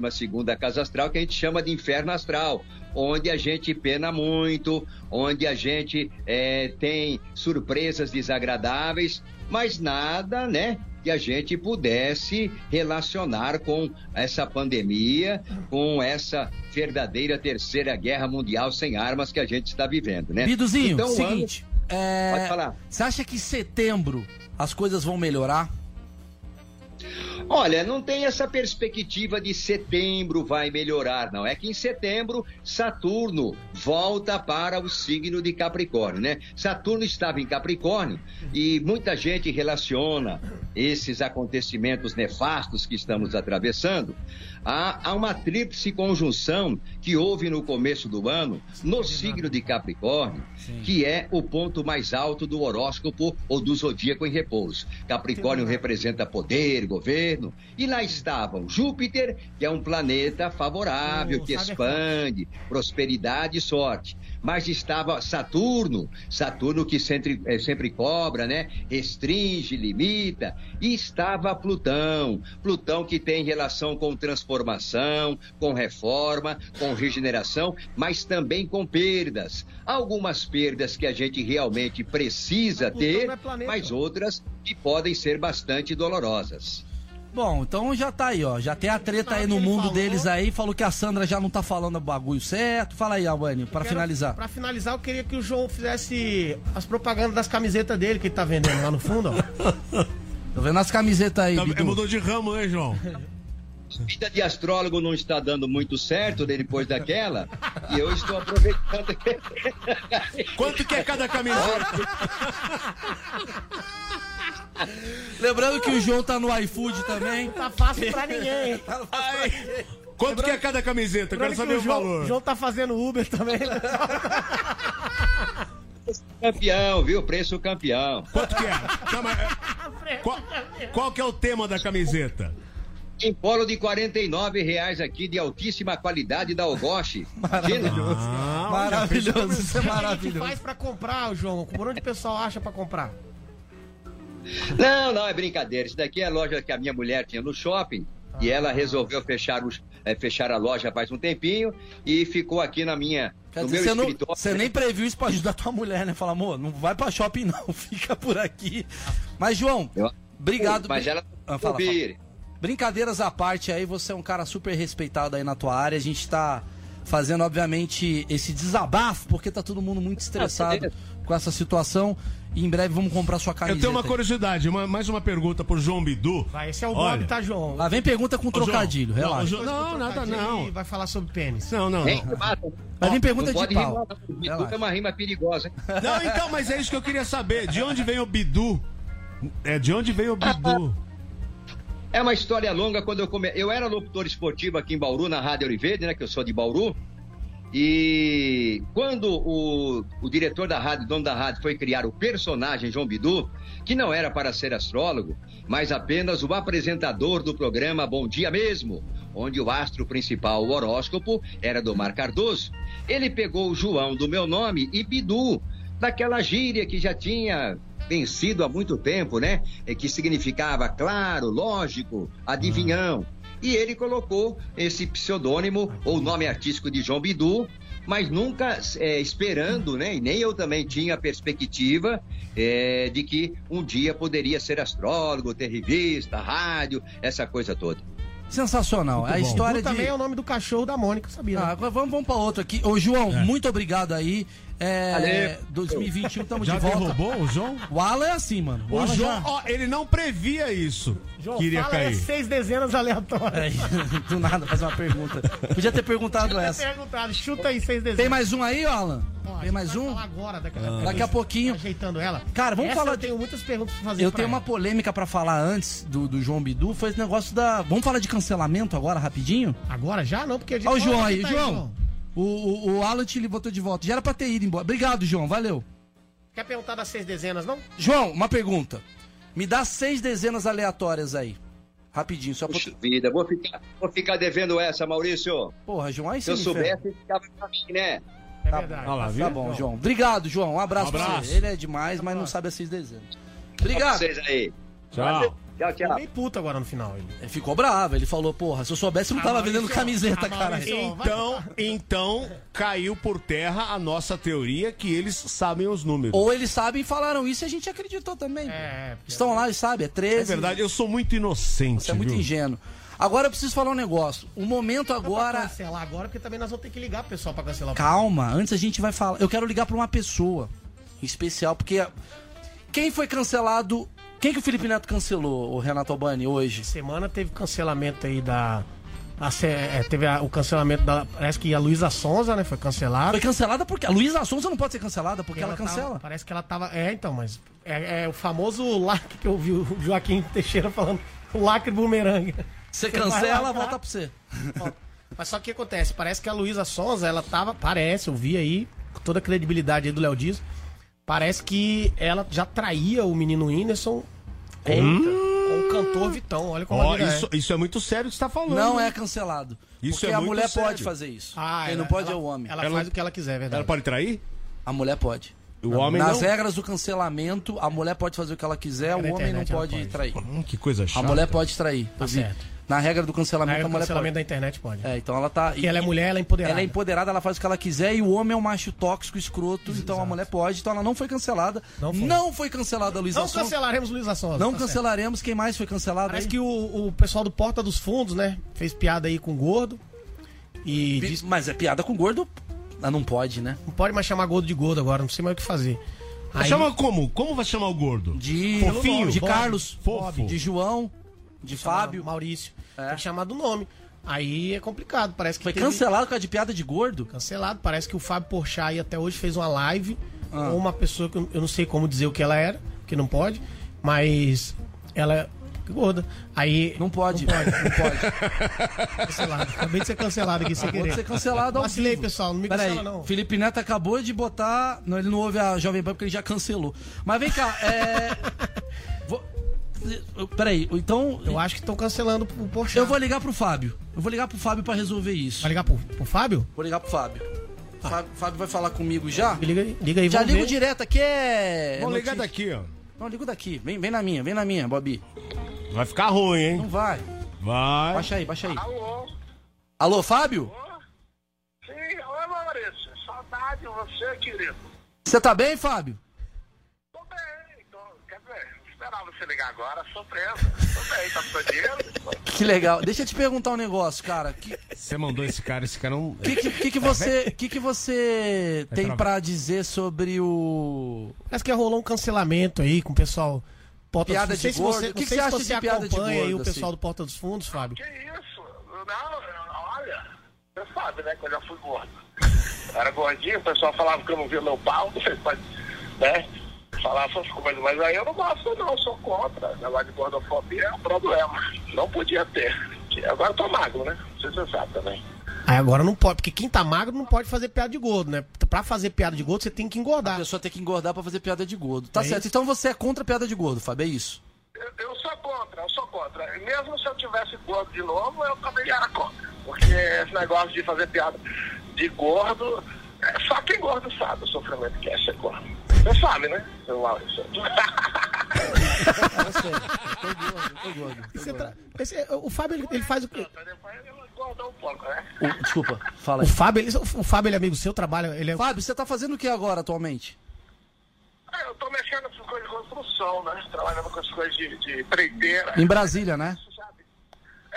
casa astral, que a gente chama de inferno astral, onde a gente pena muito, onde a gente é, tem surpresas desagradáveis, mas nada, né? Que a gente pudesse relacionar com essa pandemia, com essa verdadeira terceira guerra mundial sem armas que a gente está vivendo, né? Biduzinho, então, seguinte, ano... é... pode falar. Você acha que em setembro as coisas vão melhorar? Olha, não tem essa perspectiva de setembro vai melhorar, não. É que em setembro Saturno volta para o signo de Capricórnio, né? Saturno estava em Capricórnio e muita gente relaciona esses acontecimentos nefastos que estamos atravessando há, há uma tríplice conjunção que houve no começo do ano no signo de Capricórnio, Sim. que é o ponto mais alto do horóscopo ou do zodíaco em repouso. Capricórnio representa poder, governo, e lá estavam Júpiter, que é um planeta favorável, que expande, prosperidade e sorte mas estava Saturno, Saturno que sempre, é, sempre cobra, né? Restringe, limita, e estava Plutão, Plutão que tem relação com transformação, com reforma, com regeneração, mas também com perdas. Algumas perdas que a gente realmente precisa ter, é mas outras que podem ser bastante dolorosas. Bom, então já tá aí, ó. Já tem a treta aí no mundo falou. deles aí. Falou que a Sandra já não tá falando o bagulho certo. Fala aí, Albani, para finalizar. Para finalizar, eu queria que o João fizesse as propagandas das camisetas dele que ele tá vendendo lá no fundo, ó. [laughs] Tô vendo as camisetas aí, tá, Mudou de ramo, né, João? vida de astrólogo não está dando muito certo depois daquela e eu estou aproveitando. Quanto que é cada camiseta? [laughs] Lembrando que o João tá no iFood também. Tá fácil pra ninguém. [laughs] Tá Quanto Lembrando... que é cada camiseta? Eu quero saber o, o João, valor. O João tá fazendo Uber também. Né? [laughs] campeão, viu? Preço campeão. Quanto que é? [laughs] qual, qual que é o tema da camiseta? Em polo de 49 reais aqui, de altíssima qualidade da Ogoshi. Maravilhoso. Ah, maravilhoso, isso é maravilhoso. O que faz pra comprar, João? Por onde o pessoal acha pra comprar? Não, não, é brincadeira. Isso daqui é a loja que a minha mulher tinha no shopping. Ah. E ela resolveu fechar, os, é, fechar a loja faz um tempinho e ficou aqui na minha. Quer no dizer, meu você, não, você nem previu isso pra ajudar tua mulher, né? Fala, amor, não vai pra shopping, não, [laughs] fica por aqui. Mas, João, Eu... obrigado. Mas ela ah, fala, fala. Brincadeiras à parte aí, você é um cara super respeitado aí na tua área. A gente tá fazendo, obviamente, esse desabafo, porque tá todo mundo muito estressado com essa situação. E em breve vamos comprar sua camiseta. Eu tenho uma curiosidade, uma, mais uma pergunta pro João Bidu. Vai, esse é o blog, tá, João? Lá vem pergunta com trocadilho, João, relaxa. Não, não nada não. Vai falar sobre pênis. Não, não, não. Vai vir pergunta de pau. Bidu é uma rima perigosa, hein? Não, então, mas é isso que eu queria saber. De onde vem o Bidu? É, de onde vem o Bidu? É uma história longa. Quando eu come... eu era locutor esportivo aqui em Bauru, na Rádio Oliveira, né? Que eu sou de Bauru. E quando o, o diretor da rádio, dono da rádio, foi criar o personagem João Bidu, que não era para ser astrólogo, mas apenas o apresentador do programa Bom Dia Mesmo, onde o astro principal, o horóscopo, era do Mar Cardoso, ele pegou o João do meu nome e Bidu, daquela gíria que já tinha vencido há muito tempo, né? Que significava claro, lógico, adivinhão. E ele colocou esse pseudônimo ou nome artístico de João Bidu, mas nunca é, esperando, né? E nem eu também tinha a perspectiva é, de que um dia poderia ser astrólogo, ter revista, rádio, essa coisa toda. Sensacional. Muito a bom. história de... também é o nome do cachorro da Mônica, sabia? Ah, né? vamos, vamos para outro aqui. Ô, João, é. muito obrigado aí. É, 2021 estamos de volta. Já derrubou o João? O Alan é assim, mano. O, o João, já... ó, ele não previa isso. João, que iria cair. É seis dezenas aleatórias. É, [laughs] do nada, fazer uma pergunta. Podia ter perguntado Podia essa. Ter perguntado. Chuta aí seis dezenas. Tem mais um aí, Alan? Tem mais um? agora, daqui, ah. daqui a pouquinho. Ajeitando ela. Cara, vamos essa falar. Eu tenho muitas perguntas pra fazer. Eu tenho ela. uma polêmica pra falar antes do, do João Bidu. Foi esse negócio da. Vamos falar de cancelamento agora, rapidinho? Agora já? Não, porque a gente. Olha o João aí, tá João. Aí, João. O, o, o Alan te botou de volta. Já era pra ter ido embora. Obrigado, João. Valeu. Quer perguntar das seis dezenas, não? João, uma pergunta. Me dá seis dezenas aleatórias aí. Rapidinho, só pra... Puxa vida, vou ficar, vou ficar devendo essa, Maurício. Porra, João, aí Se eu ferra. soubesse, ficava pra mim, né? É verdade. Olha lá, viu? Tá bom, João. Obrigado, João. Um abraço, Um pra abraço. você. Ele é demais, mas não sabe esses desenhos. Pra Obrigado. vocês aí. Tchau. Tchau, Ficou tchau. meio puto agora no final. Ele. Ele ficou bravo. Ele falou, porra, se eu soubesse, eu não tava vendendo camiseta, cara. Então, então caiu por terra a nossa teoria que eles sabem os números. Ou eles sabem e falaram isso e a gente acreditou também. É, Estão lá e sabem, é 13. É verdade, eu sou muito inocente. Você é muito viu? ingênuo. Agora eu preciso falar um negócio. O momento Agora... agora. cancelar agora, porque também nós vamos ter que ligar pro pessoal pra cancelar. o Calma, antes a gente vai falar. Eu quero ligar pra uma pessoa em especial, porque. Quem foi cancelado. Quem que o Felipe Neto cancelou, o Renato Albani, hoje? semana teve cancelamento aí da. a é, teve a- o cancelamento da. Parece que a Luísa Sonza, né? Foi cancelada. Foi cancelada porque. A Luísa Sonza não pode ser cancelada porque ela, tava- cancela. parece que ela tava. É, então, mas. É, é o famoso lacre que eu vi o Joaquim Teixeira falando. O lacre bumerangue. Você cancela, volta pra você. Mas só que o que acontece? Parece que a Luísa Sonza, ela tava. Parece, eu vi aí, com toda a credibilidade aí do Léo Dias. Parece que ela já traía o menino Whindersson com, com o cantor Vitão. Olha como a vida isso, isso é muito sério que você tá falando. Não é cancelado. Isso porque é a muito mulher sério. pode fazer isso. Ah, Quem ela- não pode ela- é o homem. Ela, Ela- faz o que ela quiser, é verdade. Ela pode trair? A mulher pode. O homem Nas não? regras do cancelamento, a mulher pode fazer o que ela quiser, o homem não pode, pode. trair. Hum, que coisa A chata. mulher pode trair. Tá certo. Na regra do cancelamento, regra a mulher cancelamento da pode. internet pode. É, então ela tá. Porque ela é mulher, ela é empoderada. Ela é empoderada, ela faz o que ela quiser e o homem é um macho tóxico, escroto, então a mulher pode. Então ela não foi cancelada. Não Não foi. foi, cancelada a Luísa Não cancelaremos Luísa Sonza. Não tá certo. cancelaremos. Quem mais foi cancelado? Parece aí? que o, o pessoal do Porta dos Fundos, né? Fez piada aí com o gordo. E Pi- diz Mas é piada com gordo. Ah, não pode, né? não pode mais chamar gordo de gordo agora, não sei mais o que fazer. Aí, Chama como? Como vai chamar o gordo? De. Fofinho, de Bob, Carlos. Fofo. De João. De Fábio. Maurício. É. Tem que chamar do nome. Aí é complicado, parece que Foi teve- cancelado por causa de piada de gordo? Cancelado, parece que o Fábio Porchat aí até hoje fez uma live Ah. com uma pessoa que eu não sei como dizer o que ela era, que não pode, mas ela é gorda. Aí Não pode. Não pode. Não pode. [laughs] cancelado. Acabei de ser cancelado aqui sem querer. ser cancelado ao Vacilei, vivo. pessoal, não me Peraí, cancela não. Felipe Neto acabou de botar. Não, ele não ouve a Jovem Pan porque ele já cancelou. Mas vem cá, é. Vou... [laughs] Peraí, então. Eu acho que estão cancelando o Porchat. Eu vou ligar pro Fábio. Eu vou ligar pro Fábio pra resolver isso. Vai ligar pro, pro Fábio? Vou ligar pro Fábio. Fábio, Fábio vai falar comigo já? Liga aí, liga aí Já ligo ver. direto aqui, é. Vamos é ligar notícia. daqui, ó. Não, ligo daqui. Vem, vem na minha, vem na minha, Bobi. Vai ficar ruim, hein? Não vai. Vai. Baixa aí, baixa aí. Alô? Alô, Fábio? Sim, oi Maurício. Saudade de você, querido. Você tá bem, Fábio? Tô bem, tô, quer dizer, não esperava você ligar agora, surpresa. Tô bem, tá dinheiro? Que legal. Deixa eu te perguntar um negócio, cara. Que Você mandou esse cara, esse cara não. que, que, que que você, que que você tem travar. pra dizer sobre o Parece que rolou um cancelamento aí com o pessoal. Porta Piada dos de gordo. você, O que que você acha você de piada de acompanha aí gordo, o pessoal assim? do Porta dos Fundos, Fábio. Que isso? Não, olha, você sabe, né, que eu já fui gordo. Eu era gordinho, o pessoal falava que eu não via meu pau, [laughs] você pode, né, falar essas coisas, mas aí eu não gosto não, eu sou contra. Negócio de gordofobia é um problema, não podia ter. Agora eu tô magro, né, não sei se você sabe também. Aí agora não pode, porque quem tá magro não pode fazer piada de gordo, né? Pra fazer piada de gordo, você tem que A engordar. pessoa tem que engordar pra fazer piada de gordo. Tá É certo. isso. Então você é contra a piada de gordo, Fábio, é isso? Eu, eu sou contra, eu sou contra. Mesmo se eu tivesse gordo de novo, eu também era contra. Porque esse negócio de fazer piada de gordo, é só quem gordo sabe o sofrimento que é ser gordo. Você sabe, né, seu Maurício? Eu sei. Eu tô gordo, eu tô gordo. Você tra- esse- o Fábio, ele, ele faz o quê? O- desculpa, fala O aí. Fábio, ele, o Fábio, ele é amigo seu, trabalha, ele é... Fábio, você tá fazendo o que agora atualmente? É, eu tô mexendo com coisas de construção, né? Trabalhando com as coisas de, de. Em Brasília, né?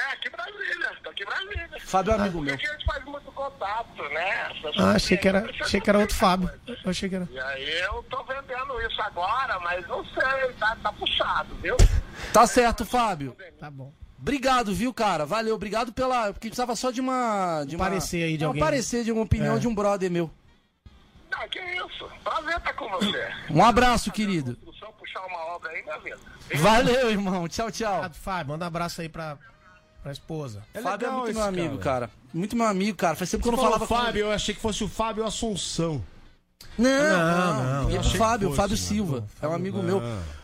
É, aqui em Brasília, tô aqui em Brasília. Fábio é amigo meu. Porque aqui a gente faz muito contato, né? Ah, achei que era, achei que era outro Fábio. Eu achei que era... E aí eu tô vendendo isso agora, mas não sei, tá, tá puxado, viu? Tá certo, Fábio. Tá bom. Obrigado, viu, cara? Valeu, obrigado pela. Porque precisava só de uma. De Um uma... parecer aí de um alguém. parecer de uma opinião É. de um brother meu. Não, que isso. Prazer estar com você. Um abraço, querido. Puxar uma obra aí, minha vida. Valeu, irmão. Tchau, tchau. Obrigado, Fábio. Manda um abraço aí pra, pra esposa. Fábio é muito meu amigo, cara. Muito meu amigo, cara. Faz tempo que eu não falava com. Fábio, eu achei que fosse o Fábio Assunção. Não, Não, não. Achei Fábio, o Fábio fosse, Silva. É um amigo Não. meu.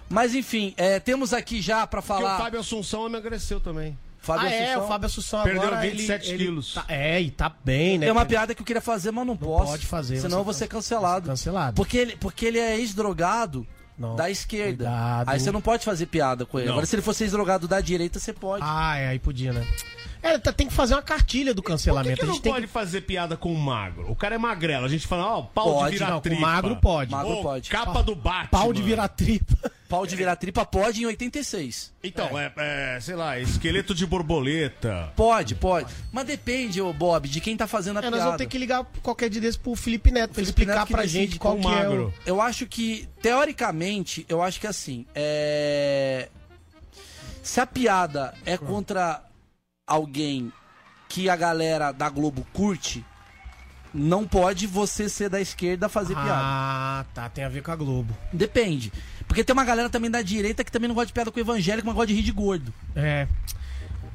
Mas enfim, é, temos aqui já pra Porque falar. o Fábio Assunção emagreceu também. Fábio ah, é, Assunção. o Fábio Assunção Perdeu agora... 27 ele, quilos. Ele tá, é, e tá bem, né? É uma piada que eu queria fazer, mas não, posso. pode fazer, Senão você eu vou ser cancelado. Cancelado. Porque ele, porque ele é ex-drogado Não. da esquerda. Cuidado. Aí você não pode fazer piada com ele. Não. Agora, se ele fosse ex-drogado da direita, você pode. Ah, é, aí podia, né? É, tá- tem que fazer uma cartilha do Por que, cancelamento. que a não gente tem pode fazer piada com o magro? O cara é magrelo. A gente fala, ó, pau Pode, de virar não, com tripa. magro pode. Magro Ô, pode. Capa do Batman. Pau de virar tripa. Pau de virar tripa pode em 86. Então, é. é, sei lá, esqueleto de borboleta. Pode, pode. Mas depende, ô Bob, de quem tá fazendo a É, piada. nós vamos ter que ligar qualquer dia desse pro Felipe Neto pra ele Felipe explicar Neto pra gente qual que é magro. o... Eu acho que, teoricamente, eu acho que assim, é... se a piada é contra alguém que a galera da Globo curte, não pode você ser da esquerda fazer piada. Ah, tá. Tem a ver com a Globo. Depende. Porque tem uma galera também da direita que também não gosta de piada com evangélico, mas gosta de rir de gordo. É.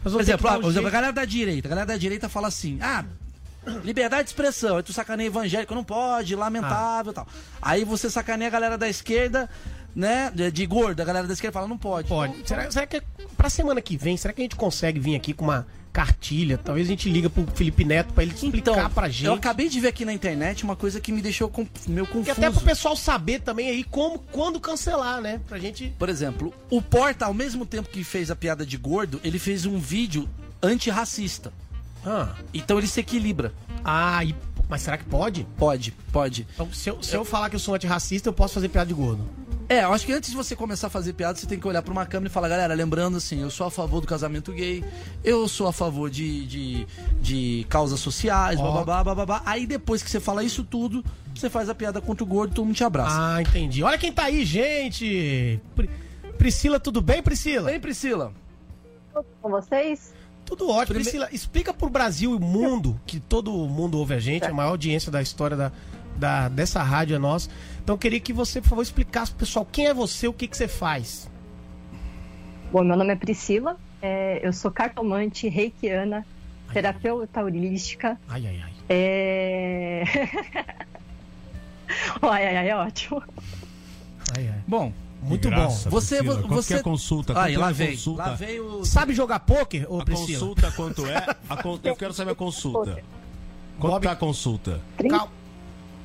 Por exemplo, ah, um por exemplo, a galera da direita, a galera da direita fala assim: ah, liberdade de expressão, aí tu sacaneia evangélico, não pode, lamentável e tal. Aí você sacaneia a galera da esquerda, né, de, de gordo, a galera da esquerda fala, não pode. Pode. Então, Será, será que pra semana que vem, será que a gente consegue vir aqui com uma cartilha? Talvez a gente liga pro Felipe Neto pra ele explicar então, pra gente. eu acabei de ver aqui na internet uma coisa que me deixou com, E confuso. até pro pessoal saber também aí como, quando cancelar, né? Pra gente. Por exemplo, o Porta, ao mesmo tempo que fez a piada de gordo, ele fez um vídeo antirracista. Ah, Então ele se equilibra. ah e... mas será que pode? Pode, pode. Então, se eu, se eu falar que eu sou antirracista, eu posso fazer piada de gordo. É, eu acho que antes de você começar a fazer piada, você tem que olhar pra uma câmera e falar, galera, lembrando assim, eu sou a favor do casamento gay, eu sou a favor de, de, de causas sociais, Ó. bababá, bababá. Aí depois que você fala isso tudo, você faz a piada contra o gordo, todo mundo te abraça. Ah, entendi. Olha quem tá aí, gente! Pri- Priscila, tudo bem, Priscila? Bem, Priscila. com vocês? Tudo ótimo. Prime- Priscila, explica pro Brasil e mundo, que todo mundo ouve a gente, a maior audiência da história da, da- dessa rádio é nossa. Então eu queria que você, por favor, explicasse pro pessoal quem é você, o que, que você faz. Bom, meu nome é Priscila, é, eu sou cartomante reikiana, terapeuta holística. Ai, ai, ai. É... [laughs] ai, ai, ai, é ótimo. ai, ai. Bom, Muito Graça, bom. Você- Priscila. Quanto você- que é a consulta? aí, Quanto lá é a vem, consulta? lá vem o... Sabe jogar pôquer, ô A Priscila? consulta quanto é? A con- Eu quero saber a consulta. Quanto Bob- tá a consulta? Calma.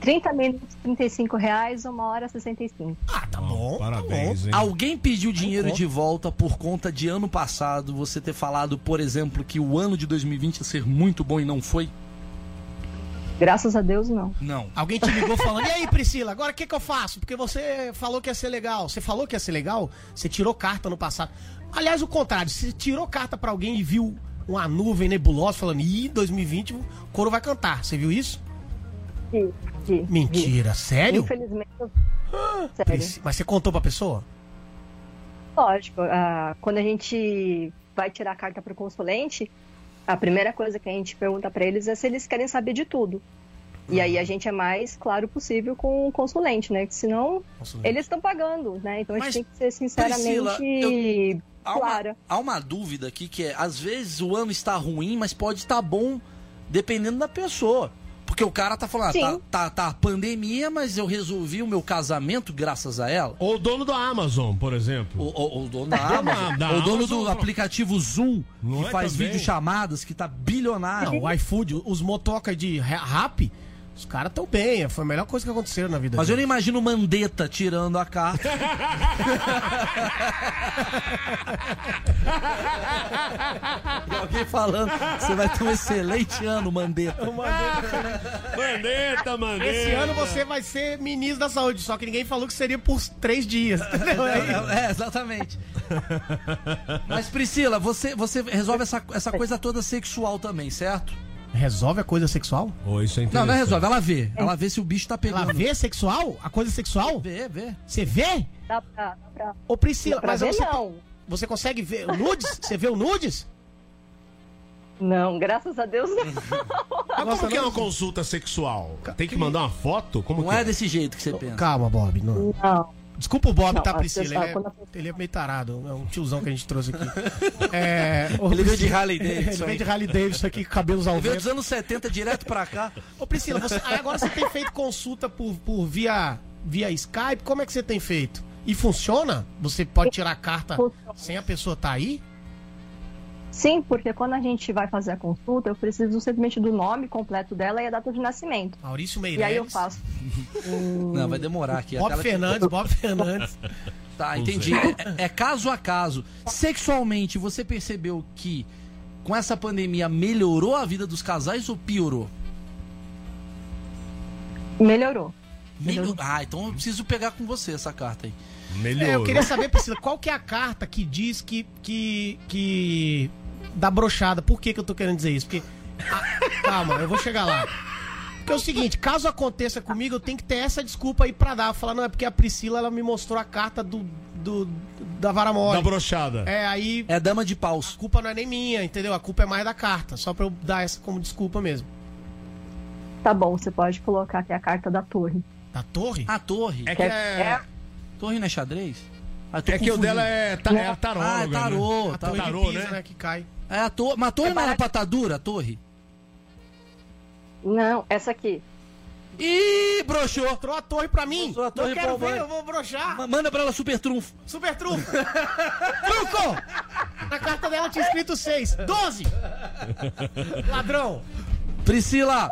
30 minutos, 35 reais, uma hora 65. Ah, tá bom. Parabéns, hein? Alguém pediu dinheiro de volta por conta de ano passado, você ter falado, por exemplo, que o ano de 2020 ia ser muito bom e não foi? Graças a Deus, não. Não. Alguém te ligou falando, e aí, Priscila, agora o que, que eu faço? Porque você falou que ia ser legal. Você falou que ia ser legal? Você tirou carta no passado. Aliás, o contrário, você tirou carta pra alguém e viu uma nuvem nebulosa falando, ih, 2020 o coro vai cantar. Você viu isso? Vi, vi, vi. Mentira, sério? Infelizmente, eu- sério. Prisci- Mas você contou pra pessoa? Lógico, ah, quando a gente vai tirar a carta pro consulente, a primeira coisa que a gente pergunta pra eles é se eles querem saber de tudo. E aí a gente é mais claro possível com o consulente, né? Que senão Consulente. eles estão pagando, né? Então a Mas, gente tem que ser sinceramente Priscila, Há uma, clara. há uma dúvida aqui que é, às vezes o ano está ruim, mas pode estar bom dependendo da pessoa. Porque o cara tá falando, ah, tá, tá, tá pandemia, mas eu resolvi o meu casamento graças a ela. Ou o dono da Amazon, por exemplo. O, o- o dono [laughs] da Amazon, da o dono Amazon, do aplicativo Zoom, Não que é faz também? videochamadas, que tá bilionário. Não, o iFood, os motoca de ra- rap, os caras tão bem. Foi a melhor coisa que aconteceu na vida Mas eu não imagino o Mandetta tirando a carta. [laughs] e alguém falando, você vai ter um excelente ano, Mandetta. Mandeta, mandeta. Esse ano você vai ser ministro da saúde, só que ninguém falou que seria por três dias. entendeu? Aí- É, exatamente. Mas Priscila, você, você resolve essa, essa [laughs] coisa toda sexual também, certo? Resolve a coisa sexual? Oh, isso é Não, interessante. não é resolve, ela vê. Ela vê se o bicho tá pegando. Ela vê sexual? A coisa sexual? Vê, vê. Você vê? Dá pra, dá pra, Ô Priscila, dá pra mas ver, você, não. você consegue ver o nudes? Você vê o nudes? Não, graças a Deus não. Mas como que é uma consulta sexual? Tem que mandar uma foto? Como Não que é desse jeito que você pensa. Calma, Bob. Não. Não, Desculpa o Bob, Não, tá, Priscila? pessoa- Ele é, ele é meio tarado. É um tiozão que a gente trouxe aqui. [laughs] É, ô, Ele veio de Harley Davidson [laughs] Ele veio de Harley Davidson aqui, com cabelos ao Ele veio vento. dos anos 70 direto pra cá. Ô, Priscila, você- agora você tem feito consulta por, por via, via Skype. Como é que você tem feito? E funciona? Você pode tirar a carta sem a pessoa estar aí? Sim, porque quando a gente vai fazer a consulta, eu preciso simplesmente do nome completo dela e a data de nascimento. Maurício E aí eu Meirelles. faço. [laughs] Não, vai demorar aqui. Bob Fernandes, Bob Fernandes. [laughs] Tá, entendi. É, é caso a caso. Sexualmente, você percebeu que com essa pandemia melhorou a vida dos casais ou piorou? Melhorou. Melhorou. Ah, então eu preciso pegar com você essa carta aí. É, eu queria saber, Priscila, qual que é a carta que diz que. que. que. Dá brochada? Por que, que eu tô querendo dizer isso? Porque. ah, calma, eu vou chegar lá. Porque é o seguinte, caso aconteça comigo, eu tenho que ter essa desculpa aí pra dar. Falar, não, é porque a Priscila ela me mostrou a carta do. do da vara mole. Da brochada. É, aí. É dama de paus. A culpa não é nem minha, entendeu? A culpa é mais da carta. Só pra eu dar essa como desculpa mesmo. Tá bom, você pode colocar aqui a carta da torre. Da torre? A torre. É que é. Torre não é xadrez? Ah, É que o dela é, ta, é a taróloga. Ah, é tarô. Né? A tá- tarô, de Pisa, né? né? Que cai. É a torre. Mas a torre É não era barato. pra tá dura, a torre? Não, essa aqui. Ih, broxou. Mostrou a torre pra mim. Mostrou a torre eu quero ver, eu vou brochar. Ma- Manda pra ela super trunfo. Super trunfo. [laughs] Truco! Na carta dela tinha escrito 6. 12! [laughs] Ladrão! Priscila,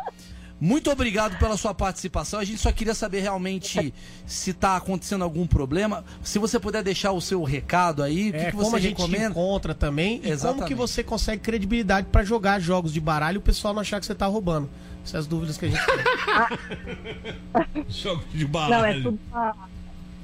muito obrigado pela sua participação. A gente só queria saber realmente se tá acontecendo algum problema. Se você puder deixar o seu recado aí, o que, É, que como você a gente te recomenda? encontra também e como Exatamente. que você consegue credibilidade pra jogar jogos de baralho e o pessoal não achar que você tá roubando. Essas dúvidas que a gente tem. [laughs] [laughs] Jogo de Não, é baralho. tudo. uma-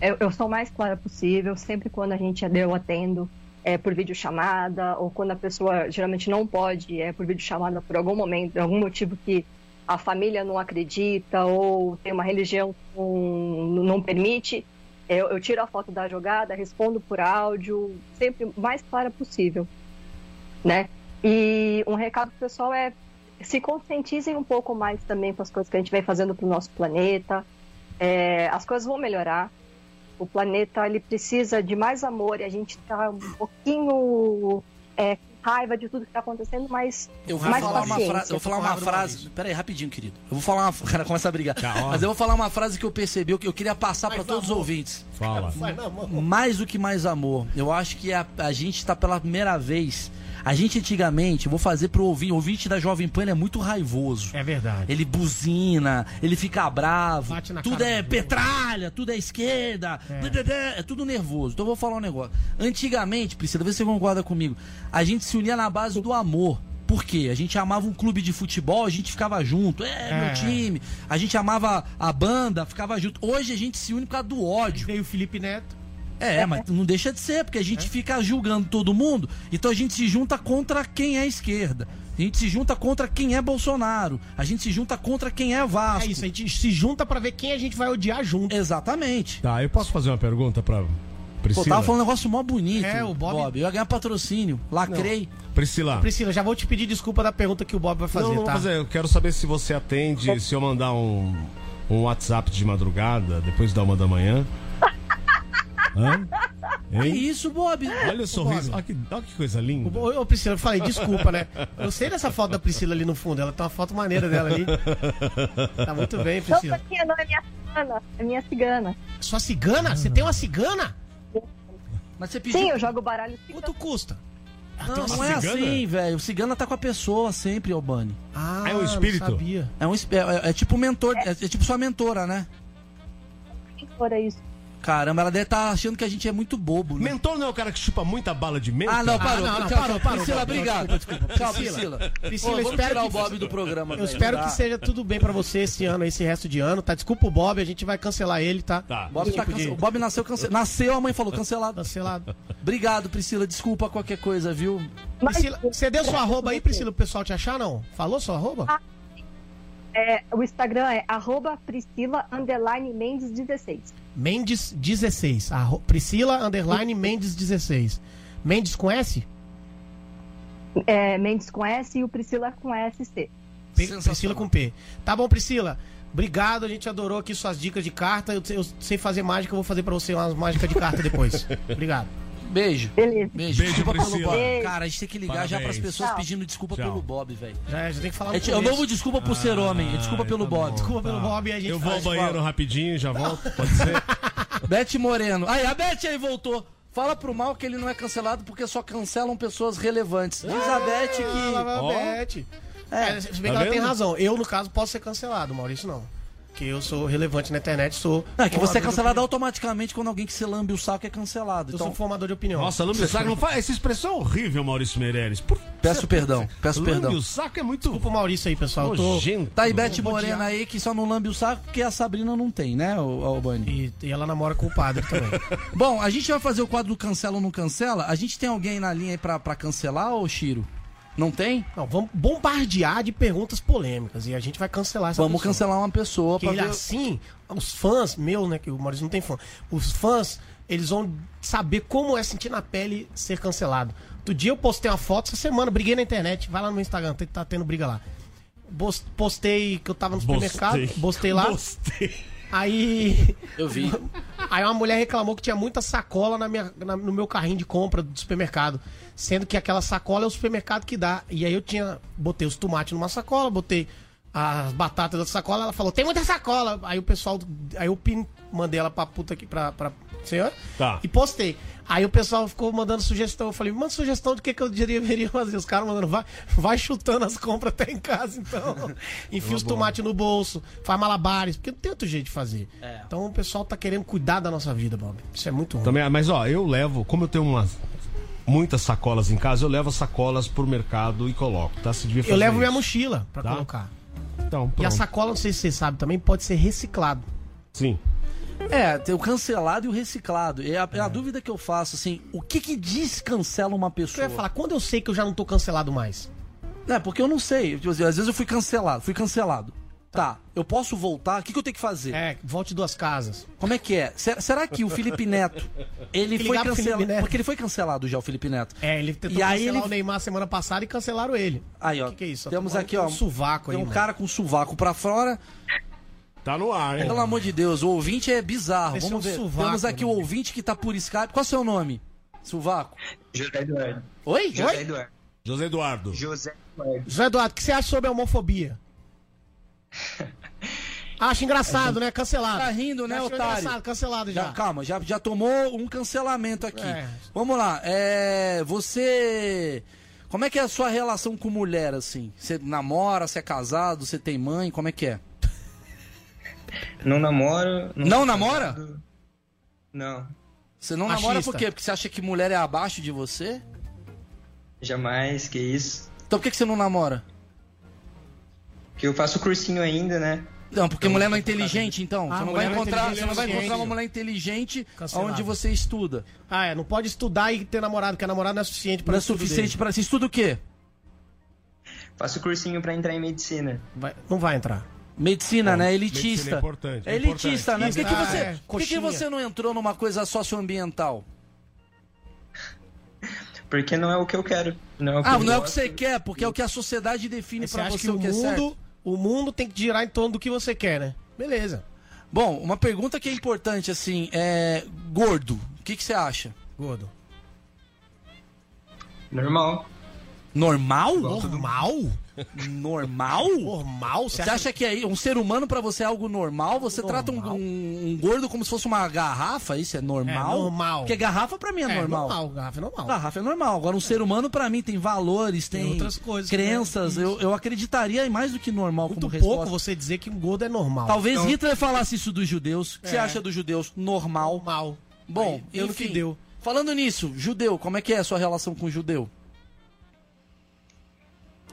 Eu, eu sou o mais clara possível. Sempre quando a gente eu atendo é por videochamada, ou quando a pessoa geralmente não pode, é por videochamada por algum momento, algum motivo que a família não acredita, ou tem uma religião que não, não permite. Eu, eu tiro a foto da jogada, respondo por áudio, sempre o mais clara possível. Né? E um recado pessoal é se conscientizem um pouco mais também com as coisas que a gente vem fazendo pro nosso planeta. É, as coisas vão melhorar. O planeta ele precisa de mais amor e a gente está um pouquinho é, raiva de tudo que está acontecendo, mas Eu vou mais falar uma frase. Eu vou falar uma frase. Pera aí, rapidinho, querido. Eu vou falar uma. [laughs] O cara começa a brigar. ó. Mas eu vou falar uma frase que eu percebi, que eu queria passar pra todos os ouvintes. Fala. Mais do que mais amor. Eu acho que a, a gente tá pela primeira vez. A gente antigamente, vou fazer pro ouvinte, o ouvinte da Jovem Pan é muito raivoso. É verdade. Ele buzina, ele fica bravo. Bate na Tudo é petralha, tudo é esquerda. É. é tudo nervoso. Então eu vou falar um negócio. Antigamente, Priscila, vê se você concorda comigo. A gente se unia na base do amor. Por quê? A gente amava um clube de futebol, a gente ficava junto. É, É. meu time. A gente amava a banda, ficava junto. Hoje a gente se une por causa do ódio. Veio o Felipe Neto. É, mas não deixa de ser, porque a gente fica julgando todo mundo, então a gente se junta contra quem é esquerda. A gente se junta contra quem é Bolsonaro. A gente se junta contra quem é Vasco. É isso, a gente se junta pra ver quem a gente vai odiar junto. Exatamente. Tá, eu posso fazer uma pergunta pra Pô, Priscila? tava falando um negócio mó bonito. É, o Bob- Eu ia ganhar patrocínio. Lacrei. Priscila. Priscila, já vou te pedir desculpa da pergunta que o Bob vai fazer, não, não tá? fazer. Eu quero saber se você atende, se eu mandar um, um WhatsApp de madrugada, depois da uma da manhã. Hã? Que isso, Bob? Olha o sorriso. Olha que, olha que coisa linda. Ô, ô, Priscila, eu falei, desculpa, né? Eu sei dessa foto da Priscila ali no fundo, ela tem uma foto maneira dela ali. Tá muito bem, Não, Priscila. Toquinha, não é minha cigana, é minha cigana. Sua cigana? Você tem uma cigana? Mas você pediu. Sim, eu jogo baralho cigano. Quanto custa? Não, uma não é cigana? assim, velho. O cigana tá com a pessoa sempre, Albani. Ah, É um espírito? Não sabia. É, um, esp- é, é tipo mentor, é, é tipo sua mentora, né? Quem fora isso? Caramba, ela deve estar achando que a gente é muito bobo, né? Mentor não é o cara que chupa muita bala de menta? Ah, não, parou. não, não, tchau, parou, parou, Priscila, parou. obrigado. Desculpa, desculpa. Tchau, Priscila. Priscila. Ô, eu espero tirar que- o Bob do programa. Eu velho. espero Tá? que seja tudo bem pra você esse ano, esse resto de ano, tá? Desculpa o Bob, a gente vai cancelar ele, tá? Tá. Bob tá de- cance- O Bob nasceu cancelado. Nasceu, a mãe falou cancelado. Cancelado. Obrigado, Priscila. Desculpa qualquer coisa, viu? Mas- Priscila, você deu sua arroba aí, Priscila, pro pessoal te achar, não? Falou sua arroba? Ah. É, o Instagram é arroba Priscila underline Mendes 16. Mendes 16. Arro... Priscila underline Mendes 16. Mendes com S? É, Mendes com S e o Priscila com SC. P- Priscila com P. Tá bom, Priscila. Obrigado, a gente adorou aqui suas dicas de carta. Eu, eu sei fazer mágica, eu vou fazer pra você umas mágicas de carta depois. [laughs] Obrigado. Beijo. Beleza. Beijo. Beijo, desculpa pelo Priscila. Bob. Cara, a gente tem que ligar já Parabéns. pras pessoas Tchau. pedindo desculpa Tchau. pelo Bob, velho. Já, já tem que falar É, é o novo desculpa por ser homem. Desculpa pelo tá Bob. bom. Desculpa pelo Tá. Bob e a gente Eu vou ao banheiro rapidinho, já volto. Pode [laughs] ser? Beth Moreno. Aí, a Beth aí voltou. Fala pro mal que ele não é cancelado porque só cancelam pessoas relevantes. Diz a Beth Ah, que. vai a. Beth. É, se bem que Tá ela tem razão. Eu, no caso, posso ser cancelado, Maurício não. Que eu sou relevante na internet, sou. Não, é que você é cancelado automaticamente quando alguém que se lambe o saco é cancelado. Eu Então, sou formador de opinião. Nossa, lambe o saco. Não faz... Essa expressão é horrível, Maurício Meirelles. Por... peço perdão, peço Lambe perdão. o saco é muito Desculpa o Maurício aí, pessoal. Eu tô... nojento. Tá aí Beth Morena aí que só não lambe o saco porque a Sabrina não tem, né, o Albani? E, e ela namora com o padre também. [laughs] Bom, a gente vai fazer o quadro do cancela ou não cancela. A gente tem alguém na linha aí pra, pra cancelar, ô Chiro? Não tem? Não, vamos bombardear de perguntas polêmicas e a gente vai cancelar essa Vamos pessoa. cancelar uma pessoa ele, ver... assim, os fãs meus, né, que o Maurício não tem fã, os fãs, eles vão saber como é sentir na pele ser cancelado. Outro dia eu postei uma foto, essa semana, briguei na internet, vai lá no meu Instagram, tem- tá tendo briga lá. Postei que eu tava no supermercado, postei lá, Gostei. Aí... Eu vi. Aí uma mulher reclamou que tinha muita sacola na minha, na- no meu carrinho de compra do supermercado. Sendo que aquela sacola é o supermercado que dá. E aí eu tinha. Botei os tomates numa sacola, botei as batatas da sacola. Ela falou: tem muita sacola. Aí o pessoal. Aí eu pin- mandei ela pra puta aqui, pra, pra senhor. Tá. E postei. Aí o pessoal ficou mandando sugestão. Eu falei, manda sugestão do que, que eu deveria fazer. Os caras mandando, vai, vai chutando as compras até em casa, então. [laughs] Enfia os tomates no bolso, faz malabares, porque não tem outro jeito de fazer. É. Então o pessoal tá querendo cuidar da nossa vida, Bob. Isso é muito ruim. Também, mas ó, eu levo, como eu tenho umas muitas sacolas em casa, eu levo as sacolas pro mercado e coloco, tá? Se devia fazer Eu levo minha isso. mochila pra Tá? colocar. Então, E a pronto. sacola, não sei se você sabe, também pode ser reciclado. Sim. É, tem o cancelado e o reciclado. É a, é a dúvida que eu faço, assim, o que que descancela uma Eu pessoa? ia falar, quando eu sei que eu já não tô cancelado mais? É, porque eu não sei. Tipo assim, às vezes eu fui cancelado, fui cancelado. Tá, eu posso voltar? O que, que eu tenho que fazer? É, volte duas casas. Como é que é? Será, será que o Felipe Neto, [laughs] ele foi cancelado? Porque ele foi cancelado já, o Felipe Neto. É, ele tentou E aí cancelar ele- o Neymar semana passada e cancelaram ele. Aí, ó. O que, que é isso? Temos aqui, que ó. Um sovaco aí, Tem um mano. cara com sovaco pra fora. Tá no ar, hein? Pelo amor de Deus, o ouvinte é bizarro. Esse Vamos é um ver. sovaco, Temos aqui o né? ouvinte que tá por Skype. Qual é o seu nome? Sovaco. José Eduardo. Oi? José Oi? Eduardo. José Eduardo. José Eduardo. José Eduardo, o que você acha sobre a homofobia? [laughs] Acho engraçado, né? Cancelado. Tá rindo, né, Acho otário? engraçado, cancelado já. Já, calma, já, já tomou um cancelamento aqui. É. Vamos lá. É, você. Como é que é a sua relação com mulher, assim? Você namora, você é casado, você tem mãe? Como é que é? Não namoro. Não sou namora? Não, Você não Machista. namora por quê? Porque você acha que mulher é abaixo de você? jamais, que isso. Então por que, que você não namora? Porque eu faço cursinho ainda, né? Não, porque mulher não é inteligente, então. Ah, você não mulher vai não é encontrar, inteligente, você não vai encontrar uma mulher inteligente Cancelado. onde você estuda. Ah, é, não pode estudar e ter namorado, porque namorado não é suficiente para Não é suficiente para você estuda o quê? Faço cursinho pra entrar em medicina. Vai- não vai entrar. Medicina, Bom, né? medicina Elitista. é importante, é É elitista, né? Por que, que Ah, você, é, por que, você não entrou numa coisa socioambiental? Porque não é o que eu quero. Não é o que Ah, não é o que você quer, porque é o que a sociedade define Você acha você que o é certo. mundo, o mundo tem que girar em torno do que você quer, né? Beleza. Bom, uma pergunta que é importante, assim, é. Gordo, o que, que você acha? Gordo. Normal. Normal? Normal? Normal? Normal? Você acha que é um ser humano pra você é algo normal? Você trata um, um- um gordo como se fosse uma garrafa? Isso é normal? É normal. Porque garrafa pra mim é, É normal. normal, garrafa é normal. Garrafa é normal. Agora, um ser humano pra mim tem valores, tem, Tem outras coisas, crenças. né? Eu, eu acreditaria em mais do que normal Muito como pouco resposta. você dizer que um gordo é normal. Talvez Então, Hitler falasse isso dos judeus. O que você É. acha dos judeus? Normal. Normal. Bom, Aí, no enfim, que deu. Falando nisso, judeu, como é que é a sua relação com judeu?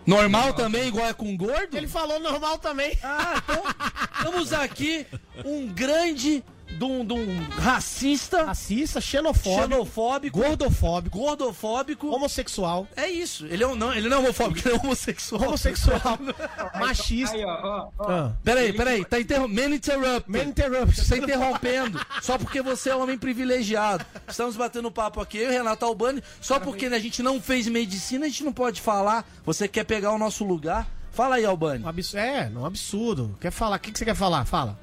Normal também, igual é com gordo? Ele falou normal também. Ah, então temos aqui um grande de um, de um racista, Racista, xenofóbico, xenofóbico, gordofóbico, gordofóbico. homossexual, É isso. Ele, é um- não, ele não é homofóbico, ele é homossexual. homossexual, [laughs] [laughs] machista. Aí, ó, ó, ó. Ah. Peraí, peraí, tá interrompendo. Man interrupt. Man interruption. Você tá interrompendo só porque você é homem privilegiado. Estamos batendo papo aqui, eu e o Renato Albani, só porque né, a gente não fez medicina, a gente não pode falar. Você quer pegar o nosso lugar? Fala aí, Albani. Um absurdo. É, não, um absurdo. Quer falar? O que, que você quer falar? Fala.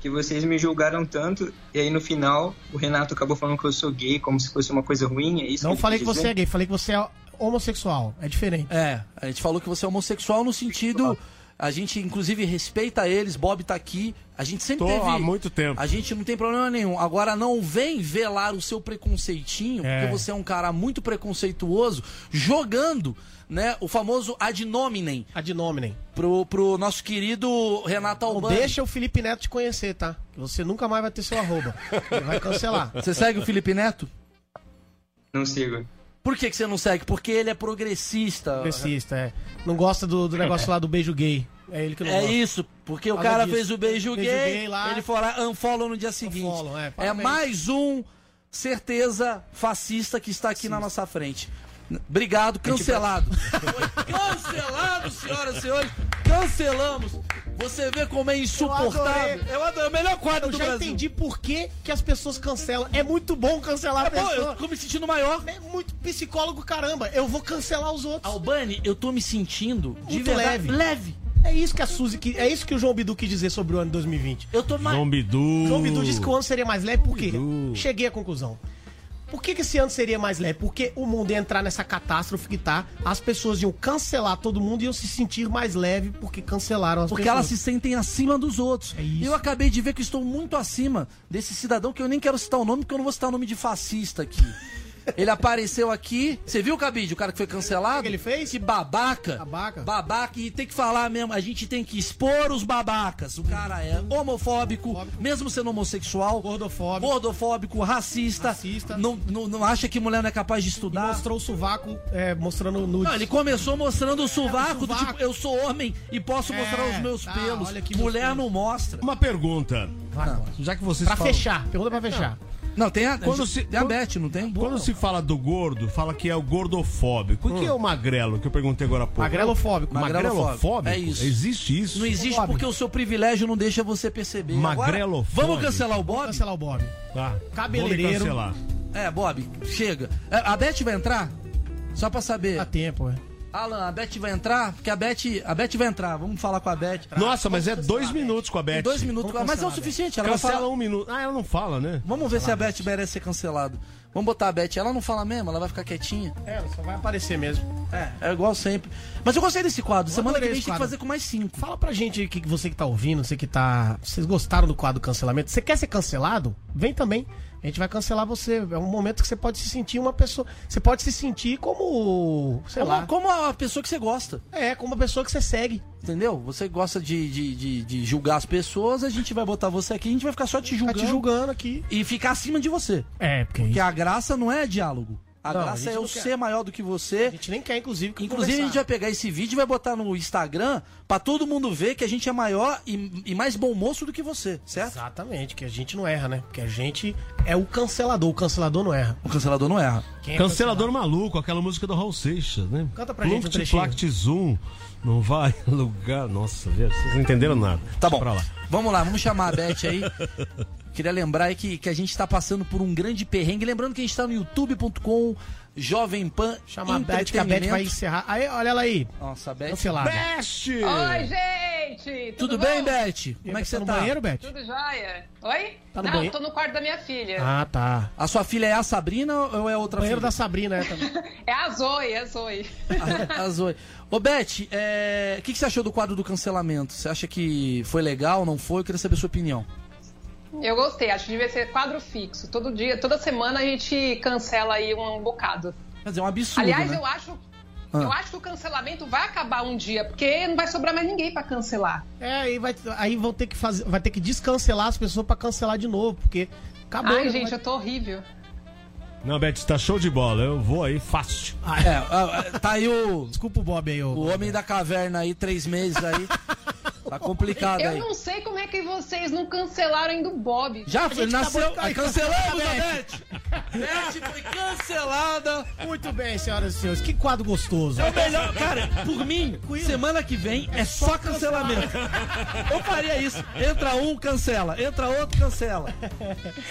Que vocês me julgaram tanto, e aí no final o Renato acabou falando que eu sou gay, como se fosse uma coisa ruim, é isso? Não ele falei que você é gay, falei que você é homossexual. É diferente. É, a gente falou que você é homossexual no sentido. A gente, inclusive, respeita eles. Bob tá aqui. A gente sempre Tô teve. há muito tempo. A gente não tem problema nenhum. Agora, não vem velar o seu preconceitinho, É. porque você é um cara muito preconceituoso, jogando, né, o famoso ad nominem Ad nominem. pro, pro nosso querido Renato Não Albani. deixa o Felipe Neto te conhecer, tá? Você nunca mais vai ter seu arroba. Ele vai cancelar. Você segue o Felipe Neto? Não sigo. Por que, que você não segue? Porque ele é progressista. Progressista, é. Não gosta do, do negócio lá do beijo gay. É ele que não É gosta. isso, porque o cara disso. fez o beijo, Beijo gay, gay lá. ele foi lá, unfollow no dia seguinte. Unfollow, é, é parabéns. mais um certeza fascista que está aqui na nossa frente. Obrigado, cancelado. [laughs] Foi cancelado, senhoras e senhores. Cancelamos. Você vê como é insuportável. Eu adorei. O melhor quadro Eu do já Brasil. entendi por que, que as pessoas cancelam. É muito bom cancelar a É bom, pessoa. eu tô me sentindo maior. É muito psicólogo, caramba. Eu vou cancelar os outros. Albani, eu tô me sentindo de Muito verdade, leve. leve. É isso que a Suzy, que, é isso que o João Bidu quis dizer sobre o ano de 2020. Eu tô mais. João Bidu. João Bidu disse que o ano seria mais leve, por quê? Bidu. Cheguei à conclusão. Por que, que esse ano seria mais leve? Porque o mundo ia entrar nessa catástrofe que tá, as pessoas iam cancelar todo mundo e iam se sentir mais leve porque cancelaram as Porque pessoas. elas se sentem acima dos outros. É isso. Eu acabei de ver que estou muito acima desse cidadão que eu nem quero citar o nome, porque eu não vou citar o nome de fascista aqui. [laughs] Ele apareceu aqui. Você viu, Cabide, o cara que foi cancelado? O que ele fez? Que babaca. Babaca. Babaca. E tem que falar mesmo. A gente tem que expor os babacas. O cara é homofóbico, mesmo sendo homossexual. Gordofóbico. Gordofóbico, racista. Racista. Não, não, não acha que mulher não é capaz de E estudar. mostrou o sovaco é, mostrando nudes. Não, ele começou mostrando o sovaco, do sovaco. tipo, eu sou homem e posso É, mostrar os meus tá, pelos. meus Mulher pelos. não mostra. Uma pergunta. Já que vocês Pra falam- fechar. Pergunta pra fechar. Não, tem a, Quando se- tem a quando- Beth, não tem? Quando se fala do gordo, fala que é o gordofóbico. O que é o magrelo, que eu perguntei agora há pouco? Magrelofóbico. Magrelofóbico? É isso. Existe isso? Não existe porque o seu privilégio não deixa você perceber. Agora, Magrelofóbico. vamos cancelar o Vamos Bob? cancelar o Bob. Tá. Cabeleireiro. Me cancelar. É, Bob, chega. É, A Beth vai entrar? Só pra saber. Dá tempo, é. Alan, a Beth vai entrar? Porque a Beth, a Beth vai entrar. Vamos falar com a Beth. Nossa, mas é dois minutos com a Beth. Dois minutos. Vamos Mas é o cancelar suficiente. Ela vai Cancela falar. um minuto. Ah, ela não fala, né? Vamos ver se a Beth merece ser cancelada. Vamos botar a Beth. Ela não fala mesmo, ela vai ficar quietinha. É, ela só vai aparecer mesmo. É, é igual sempre. Mas eu gostei desse quadro. Semana que adorei vem a esse gente tem que quadro. fazer com mais cinco. Fala pra gente que que você que tá ouvindo, você que tá. Vocês gostaram do quadro cancelamento? Você quer ser cancelado? Vem também. A gente vai cancelar você. É um momento que você pode se sentir uma pessoa. Você pode se sentir como. Sei Como, lá. como a pessoa que você gosta. É, como uma pessoa que você segue. Entendeu? Você gosta de, de, de, de julgar as pessoas, a gente vai botar você aqui, a gente vai ficar só te Tá julgando. te julgando aqui. E ficar acima de você. É, porque. Porque a graça não é diálogo. A Não, a graça gente é eu ser maior do que você. A gente nem quer, inclusive. que Inclusive, a gente conversar. vai pegar esse vídeo e vai botar no Instagram pra todo mundo ver que a gente é maior e, e mais bom moço do que você, certo? Exatamente, que a gente não erra, né? Porque a gente é o cancelador. O cancelador não erra. O cancelador não erra. Quem é Cancelador maluco, aquela música do Raul Seixas, né? Canta pra gente um plact, zoom. Não vai [laughs] alugar. Nossa, vocês não entenderam nada. Tá Deixa bom. lá. Vamos lá, vamos chamar a Beth aí. [laughs] Queria lembrar aí que, que a gente tá passando por um grande perrengue. Lembrando que a gente tá no youtube.com Jovem Pan Chama a Beth que a Beth vai encerrar. Aí, olha ela aí. Nossa, a. Cancelada. Best! Oi, gente! Tudo, bom? bem, Beth? Como é que tá você no tá? banheiro, Beth? Tudo jóia? Oi? Tá no Não, banheiro? tô no quarto da minha filha. Ah, tá. A sua filha é a Sabrina ou é outra Banheiro filha? da Sabrina, é também. [laughs] É a Zoe, é a Zoe. A, [laughs] a Zoe. Ô, Beth, é, o que, que você achou do quadro do cancelamento? Você acha que foi legal, não foi? Eu queria saber a sua opinião. Eu gostei, acho que devia ser quadro fixo. Todo dia, toda semana a gente cancela aí um bocado. Quer dizer, é um absurdo, Aliás, né? eu acho. Ah. Eu acho que o cancelamento vai acabar um dia, porque não vai sobrar mais ninguém pra cancelar. É, aí, vai, aí vão ter que fazer. Vai ter que descancelar as pessoas pra cancelar de novo, porque acabou. Ai, né? gente, Vai- eu tô horrível. Não, Beth, tá show de bola. Eu vou aí fácil. É, ah, ah, tá aí o, Desculpa o Bob aí, ô. o homem da caverna aí, três meses aí. [laughs] Tá complicado Eu aí. não sei como é que vocês não cancelaram ainda o Bob. Já gente nasceu. cair. Cancelamos [laughs] a Beth. Beth! Foi cancelada. Muito bem, senhoras e senhores. Que quadro gostoso. É o melhor, cara, por mim, semana que vem é só cancelamento. Eu faria isso. Entra um, cancela. Entra outro, cancela.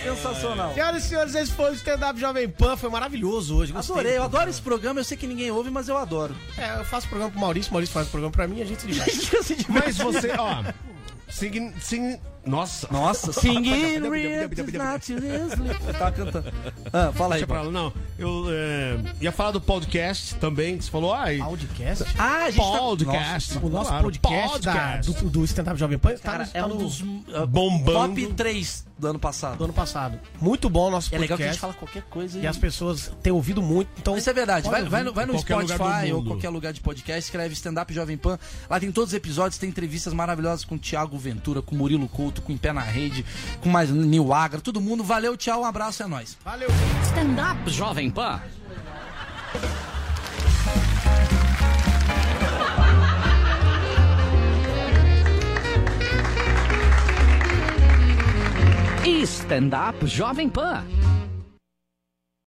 Sensacional. Senhoras e senhores, esse foi o stand-up Jovem Pan. Foi maravilhoso hoje. Gostei Adorei, eu do adoro esse programa. Eu sei que ninguém ouve, mas eu adoro. É, eu faço programa pro Maurício, Maurício faz programa pra mim e a gente [laughs] se diverte. Mas você, Sig, ó, sign, sign, nossa. Nossa, [laughs] singing tava cantando. Ah, fala aí. Deixa pra lá. Não, eu é, ia falar do podcast também, que você falou. Ah, Podcast? Ah, a gente tá- podcast. O nosso Claro, podcast, da- do, do stand-up Jovem Pan tá Cara, no- é tá um dos uh, Bombando. top 3 do ano passado. do ano passado. Muito bom o nosso É legal que a podcast. gente fala qualquer coisa E as pessoas têm ouvido muito. Então, Isso é verdade. Vai, vai no, vai no Spotify ou qualquer lugar de podcast, escreve Stand Up Jovem Pan. Lá tem todos os episódios, tem entrevistas maravilhosas com o Thiago Ventura, com o Murilo Couto, com o Em Pé na Rede, com mais Nil Agra, todo mundo. Valeu, tchau, um abraço, é nóis. Valeu. Stand-up Jovem Pan. Stand-up Jovem Pan.